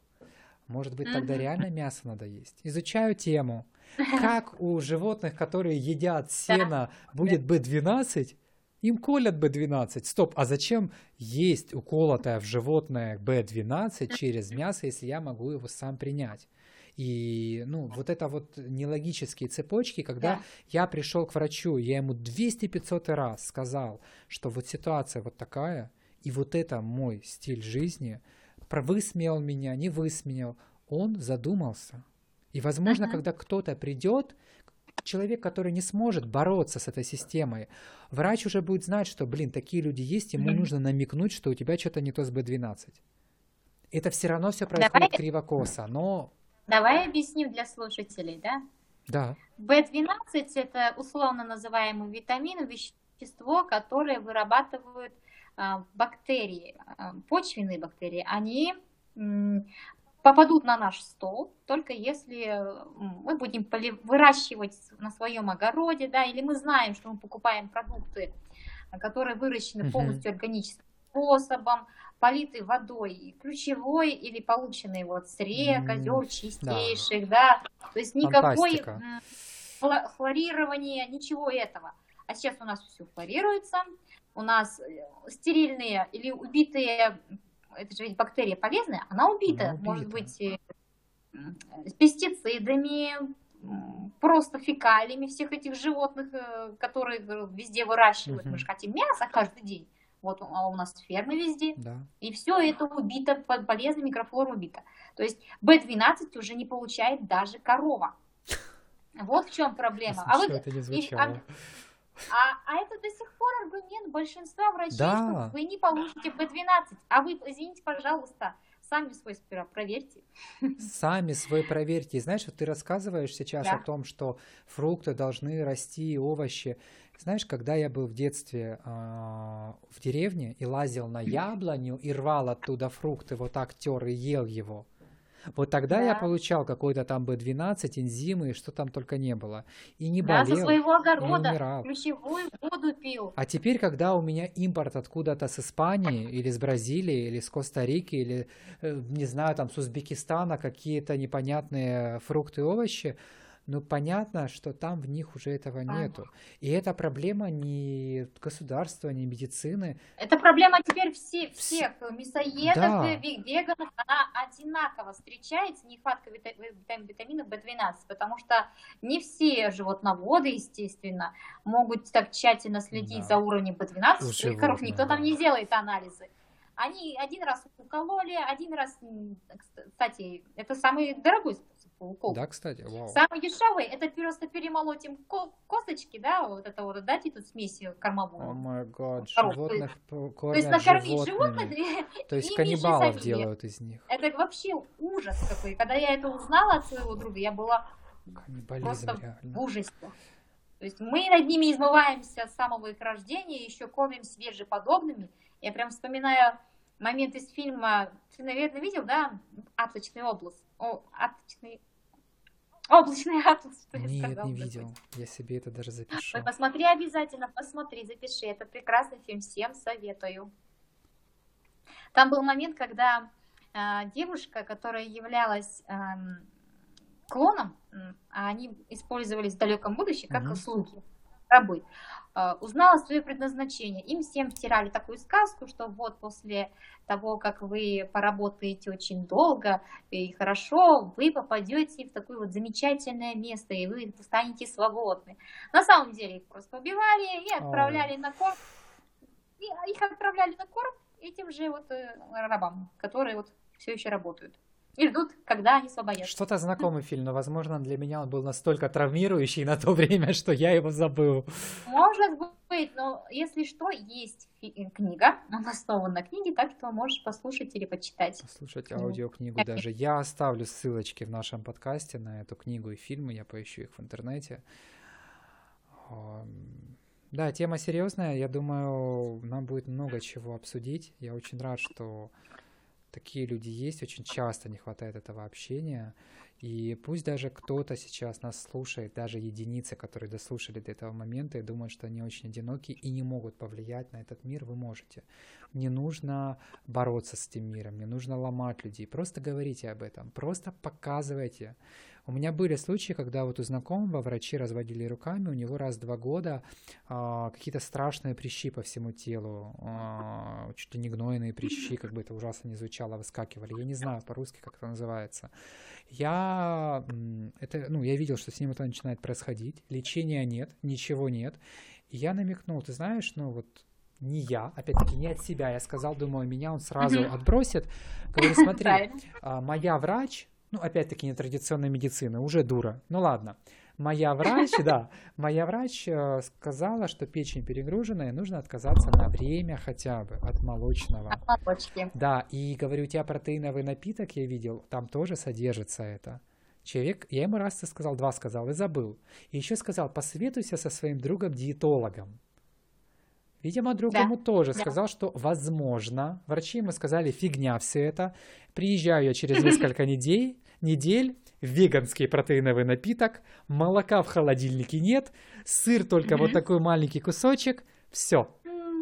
Может быть, тогда реально мясо надо есть. Изучаю тему. Как у животных, которые едят сено, будет B12, им колят B12. Стоп, а зачем есть уколотое в животное B12 через мясо, если я могу его сам принять? И, ну, вот это вот нелогические цепочки, когда Да. я пришел к врачу, я ему 200-500 раз сказал, что вот ситуация вот такая, и вот это мой стиль жизни, высмеял меня, не высмеял, он задумался. И, возможно, Мгм. когда кто-то придет, человек, который не сможет бороться с этой системой, врач уже будет знать, что, блин, такие люди есть, ему Мгм. нужно намекнуть, что у тебя что-то не то с B12. Это все равно все Давай- происходит криво-косо, но Давай объясним для слушателей, да? да, В12 это условно называемый витамин, вещество, которое вырабатывают а, бактерии, а, почвенные бактерии. Они попадут на наш стол только если мы будем поли- выращивать на своем огороде, да, или мы знаем, что мы покупаем продукты, которые выращены полностью органическим способом, политы водой ключевой или полученной вот с рек, озер да. чистейших, да. То есть никакой Фантастика. хлорирования, ничего этого. А сейчас у нас все хлорируется, у нас э, стерильные или убитые, это же ведь бактерия полезная, она убита, Она может убита. быть, э, с пестицидами, просто фекалиями всех этих животных, э, которые везде выращивают. Мы Мгм. же хотим мясо каждый день. Вот у- а у нас фермы везде. да. И все это убито, по- полезная микрофлора убита. То есть B12 уже не получает даже корова. Вот в чем проблема. А, вы, это не и- звучало. а, а это до сих пор аргумент большинства врачей, Да. что вы не получите B12. А вы, извините, пожалуйста, сами свой сперва проверьте. Сами свой проверьте. И знаешь, вот ты рассказываешь сейчас Да. о том, что фрукты должны расти, овощи. Знаешь, когда я был в детстве а, в деревне и лазил на яблоню и рвал оттуда фрукты, вот так тер и ел его. Вот тогда я Да. получал какой-то там B12, энзимы, и что там только не было. И не Да, со болел, своего не огорода умирал. ключевую воду пил. А теперь, когда у меня импорт откуда-то с Испании, или с Бразилии, или с Коста-Рики, или, э, не знаю, там, с Узбекистана какие-то непонятные фрукты и овощи, ну, понятно, что там в них уже этого А. нету. И это проблема не государства, не медицины. Это проблема теперь все, Вс- всех мясоедов, Да. ве- ве- веганов, она одинаково встречается, нехватка вита- вита- витамина B12, потому что не все животноводы, естественно, могут так тщательно следить Да. за уровнем B12 У своих коров, никто там да. не делает анализы. Они один раз укололи, один раз, кстати, это самый дорогой укол. Да, кстати, вау. Самый дешевый это просто перемолоть им ко- косточки, да, вот это вот, дать эту смесь кормовую. О май гад, животных п- То есть кормят накормить животными. животных То есть каннибалов делают из них. Это вообще ужас какой. Когда я это узнала от своего друга, я была Каннибализм просто в реально. ужасе. То есть мы над ними измываемся с самого их рождения, еще кормим свежеподобными. Я прям вспоминаю момент из фильма, ты, наверное, видел, да, «Атласный область». О, «Атласный...» Облачный атлас, что я Нет, не видел. Я себе это даже запишу. Ой, посмотри обязательно, посмотри, запиши. Это прекрасный фильм, всем советую. Там был момент, когда э, девушка, которая являлась эм, клоном, м, а они использовались в далеком будущем как Мгм. слуги, рабы, э, узнала свое предназначение. Им всем втирали такую сказку, что вот после того, как вы поработаете очень долго и хорошо, вы попадете в такое вот замечательное место, и вы станете свободны. На самом деле их просто убивали и отправляли на корм. И их отправляли на корм этим же вот э, рабам, которые вот все еще работают. И ждут, когда они освободятся. Что-то знакомый фильм, но, возможно, для меня он был настолько травмирующий на то время, что я его забыл. Может быть, но если что, есть э, книга, она основана на книге, так что можешь послушать или почитать. Послушать аудиокнигу даже. Я оставлю ссылочки в нашем подкасте на эту книгу и фильмы, я поищу их в интернете. Да, тема серьезная. Я думаю, нам будет много чего обсудить. Я очень рад, что такие люди есть. Очень часто не хватает этого общения. И пусть даже кто-то сейчас нас слушает, даже единицы, которые дослушали до этого момента и думают, что они очень одиноки и не могут повлиять на этот мир, вы можете. Не нужно бороться с этим миром, не нужно ломать людей. Просто говорите об этом, просто показывайте. У меня были случаи, когда вот у знакомого врачи разводили руками, у него раз в два года а, какие-то страшные прыщи по всему телу, а, чуть ли не гнойные прыщи, как бы это ужасно не звучало, выскакивали. Я не знаю по-русски, как это называется. Я, это, ну, я видел, что с ним это начинает происходить, лечения нет, ничего нет. И я намекнул, ты знаешь, ну вот не я, опять-таки не от себя, я сказал, думаю, меня он сразу отбросит. Говорю, смотри, а, моя врач, ну, опять-таки, нетрадиционная медицина, уже дура. Ну, ладно. Моя врач, да, моя врач э, сказала, что печень перегружена, и нужно отказаться на время хотя бы от молочного. От молочки. Да, и говорю, у тебя протеиновый напиток, я видел, там тоже содержится это. Человек, я ему раз сказал, два сказал и забыл. И еще сказал, посоветуйся со своим другом-диетологом. Видимо, друг да. ему тоже да. сказал, что возможно. Врачи ему сказали, фигня все это. Приезжаю я через несколько недель, недель, веганский протеиновый напиток, молока в холодильнике нет, сыр только вот такой маленький кусочек, все.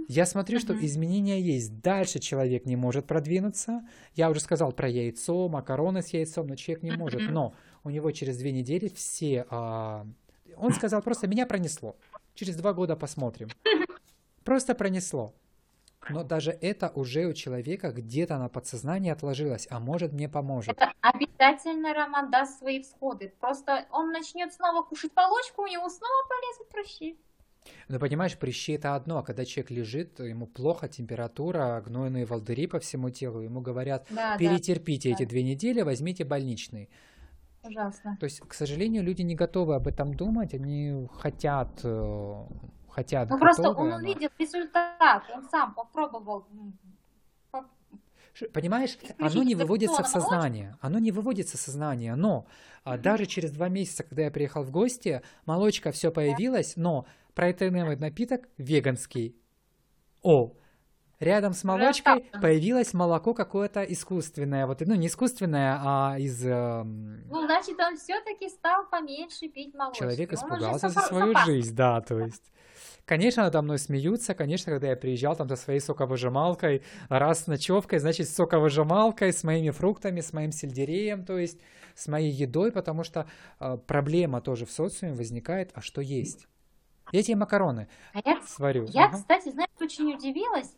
Я смотрю, что изменения есть. Дальше человек не может продвинуться. Я уже сказал про яйцо, макароны с яйцом, но человек не может. Но у него через две недели все... А... Он сказал просто, меня пронесло. Через два года посмотрим. Просто пронесло. Но даже это уже у человека где-то на подсознании отложилось, а может мне поможет. Это обязательно Роман даст свои всходы. Просто он начнет снова кушать полочку, у него снова полезут прыщи. Ну, понимаешь, прыщи это одно, а когда человек лежит, ему плохо, температура, гнойные волдыри по всему телу, ему говорят, да, перетерпите да. эти две недели, возьмите больничный. Ужасно. То есть, к сожалению, люди не готовы об этом думать, они хотят хотят. Ну просто он но... увидел результат, он сам попробовал. Понимаешь, оно не выводится в сознание, оно не выводится в сознание, но mm-hmm. даже через два месяца, когда я приехал в гости, молочка все появилась, но протеиновый напиток веганский. О, рядом с молочкой появилось молоко какое-то искусственное, вот, ну не искусственное, а из. Э, ну значит, он все-таки стал поменьше пить молочку. Человек испугался за свою жизнь, да, то есть. Конечно, надо мной смеются, конечно, когда я приезжал там со своей соковыжималкой, раз с ночевкой, значит, с соковыжималкой, с моими фруктами, с моим сельдереем, то есть с моей едой, потому что э, проблема тоже в социуме возникает, а что есть? Я эти макароны а я, сварю. Я, ага. кстати, знаешь, очень удивилась,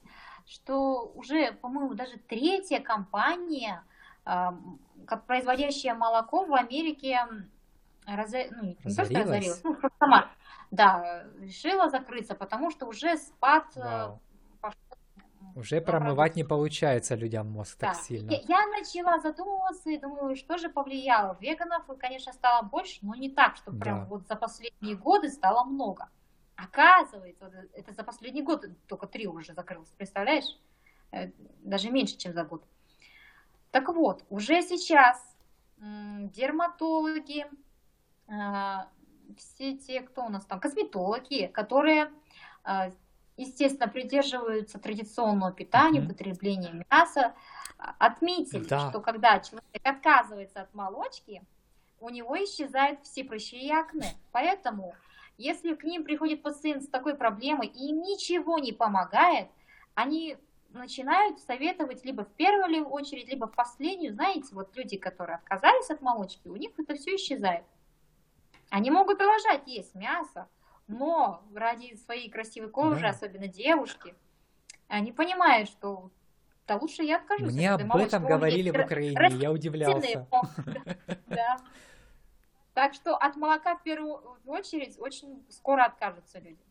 что уже, по-моему, даже третья компания, э, как производящая молоко в Америке, разо... ну, не то, что разорилась, ну, сама да, решила закрыться, потому что уже спад э, Вау. пошел. Уже промывать не получается людям мозг да. так сильно. Я, я начала задумываться и думаю, что же повлияло. Веганов, конечно, стало больше, но не так, что прям да. вот за последние годы стало много. Оказывается, это за последний год только три уже закрылось, представляешь? Э, даже меньше, чем за год. Так вот, уже сейчас дерматологи, все те, кто у нас там, косметологи, которые, а, естественно, придерживаются традиционного питания, mm-hmm. потребления мяса, отметили, да. что когда человек отказывается от молочки, у него исчезают все прыщи и акне. Поэтому, если к ним приходит пациент с такой проблемой и им ничего не помогает, они начинают советовать либо в первую очередь, либо в последнюю. Знаете, вот люди, которые отказались от молочки, у них это все исчезает. Они могут продолжать есть мясо, но ради своей красивой кожи, да. особенно девушки, они понимают, что да лучше я откажусь. Мне об этом говорили в Украине, я удивлялся. Да. Так что от молока в первую очередь очень скоро откажутся люди.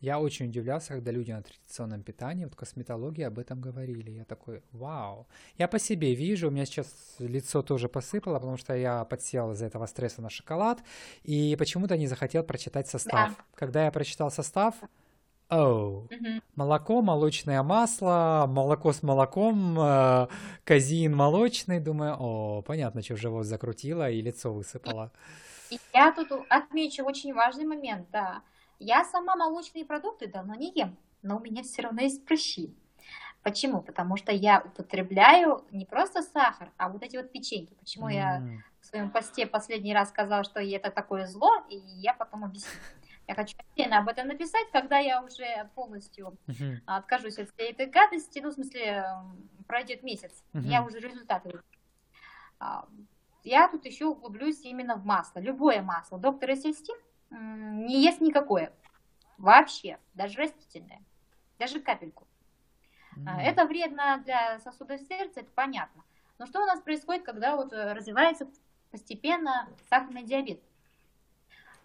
Я очень удивлялся, когда люди на традиционном питании, вот косметологии об этом говорили. Я такой, вау. Я по себе вижу, у меня сейчас лицо тоже посыпало, потому что я подсел из-за этого стресса на шоколад, и почему-то не захотел прочитать состав. Да. Когда я прочитал состав, оу, угу. молоко, молочное масло, молоко с молоком, э, казин молочный, думаю, о, понятно, что живот закрутило и лицо высыпало. Я тут отмечу очень важный момент, да. Я сама молочные продукты давно не ем, но у меня все равно есть прыщи. Почему? Потому что я употребляю не просто сахар, а вот эти вот печеньки. Почему я М, в своем посте последний раз сказала, что это такое зло, и я потом объясню. Я хочу отдельно об этом написать, когда я уже полностью мгм, откажусь от всей этой гадости, ну, в смысле, м, пройдет месяц, я Мгм. уже результаты. А, Я тут еще углублюсь именно в масло, любое масло. Доктор Эссельстин м, не ест никакое, вообще, даже растительное, даже капельку. М. Это вредно для сосудов сердца, это понятно. Но что у нас происходит, когда вот э, развивается постепенно сахарный диабет?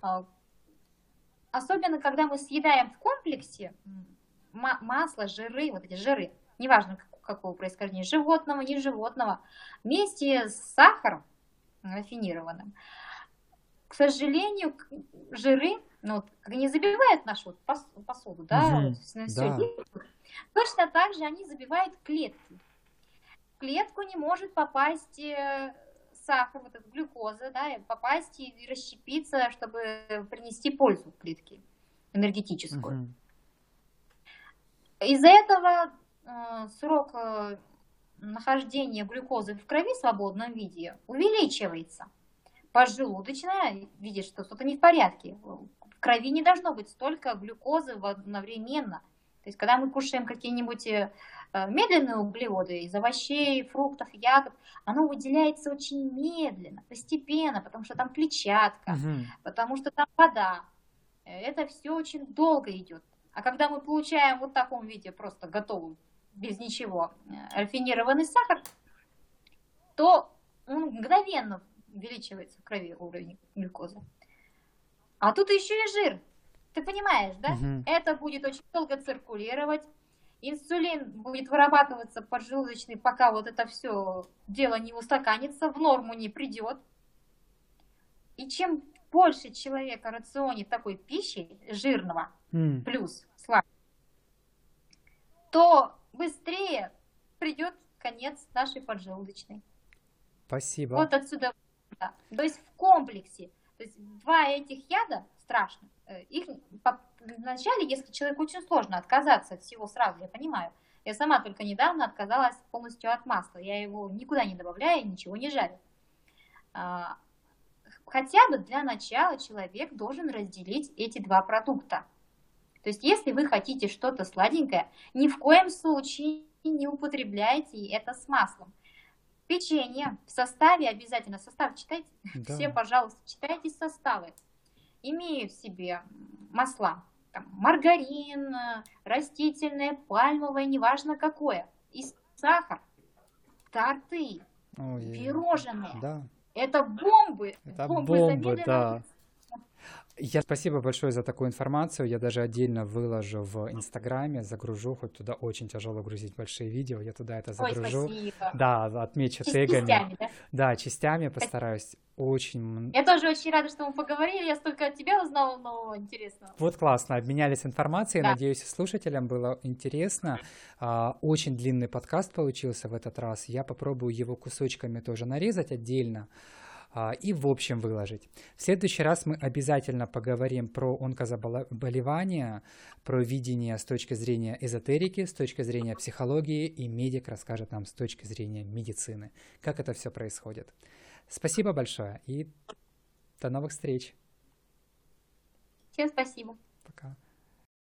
А, Особенно, когда мы съедаем в комплексе масло, жиры, вот эти жиры, неважно как- какого происхождения, животного, не животного, вместе с сахаром рафинированным, к сожалению, жиры, ну, вот, они забивают нашу вот пос- посуду, да, Мгм, на всё да. точно так же они забивают клетки. В клетку не может попасть э, сахар, вот эта глюкоза, да, попасть и расщепиться, чтобы принести пользу клетке энергетическую. Мгм. Из-за этого э, срок э, нахождения глюкозы в крови в свободном виде увеличивается. Поджелудочная видит, что что-то не в порядке. В крови не должно быть столько глюкозы одновременно. То есть, когда мы кушаем какие-нибудь э, медленные углеводы из овощей, фруктов, ягод, оно выделяется очень медленно, постепенно, потому что там клетчатка, Мгм. потому что там вода. Это все очень долго идет. А когда мы получаем вот в таком виде, просто готовый, без ничего, э, рафинированный сахар, то он мгновенно увеличивается в крови уровень глюкозы. А тут еще и жир. Ты понимаешь, да? Мгм. Это будет очень долго циркулировать. Инсулин будет вырабатываться поджелудочный, пока вот это все дело не устаканится, в норму не придет. И чем больше человека рационе такой пищи жирного, М, плюс сладкого, то быстрее придет конец нашей поджелудочной. Спасибо. Вот отсюда. То есть в комплексе. То есть два этих яда страшно. Э, Их вначале, если человеку очень сложно отказаться от всего сразу, я понимаю. Я сама только недавно отказалась полностью от масла. Я его никуда не добавляю, ничего не жарю. А, Хотя бы для начала человек должен разделить эти два продукта. То есть, если вы хотите что-то сладенькое, ни в коем случае не употребляйте это с маслом. Печенье в составе обязательно, состав читайте, Да. все, пожалуйста, читайте составы. Имеют в себе масла, там, маргарин, растительное, пальмовое, неважно какое, и сахар, торты, Ой, пирожные. Да. Это бомбы, Это бомбы, бомбы, замедленного да. Я спасибо большое за такую информацию. Я даже отдельно выложу в Инстаграме, загружу, хоть туда очень тяжело грузить большие видео, я туда это Ой, загружу. спасибо. Да, отмечу Части- тегами. частями, да? Да, частями постараюсь. Очень... Я тоже очень рада, что мы поговорили. Я столько от тебя узнала нового интересного. Вот классно, обменялись информацией. Да. Надеюсь, слушателям было интересно. А, Очень длинный подкаст получился в этот раз. Я попробую его кусочками тоже нарезать отдельно и в общем выложить. В следующий раз мы обязательно поговорим про онкозаболевания, про видение с точки зрения эзотерики, с точки зрения психологии, и медик расскажет нам с точки зрения медицины, как это все происходит. Спасибо большое и до новых встреч. Всем спасибо. Пока.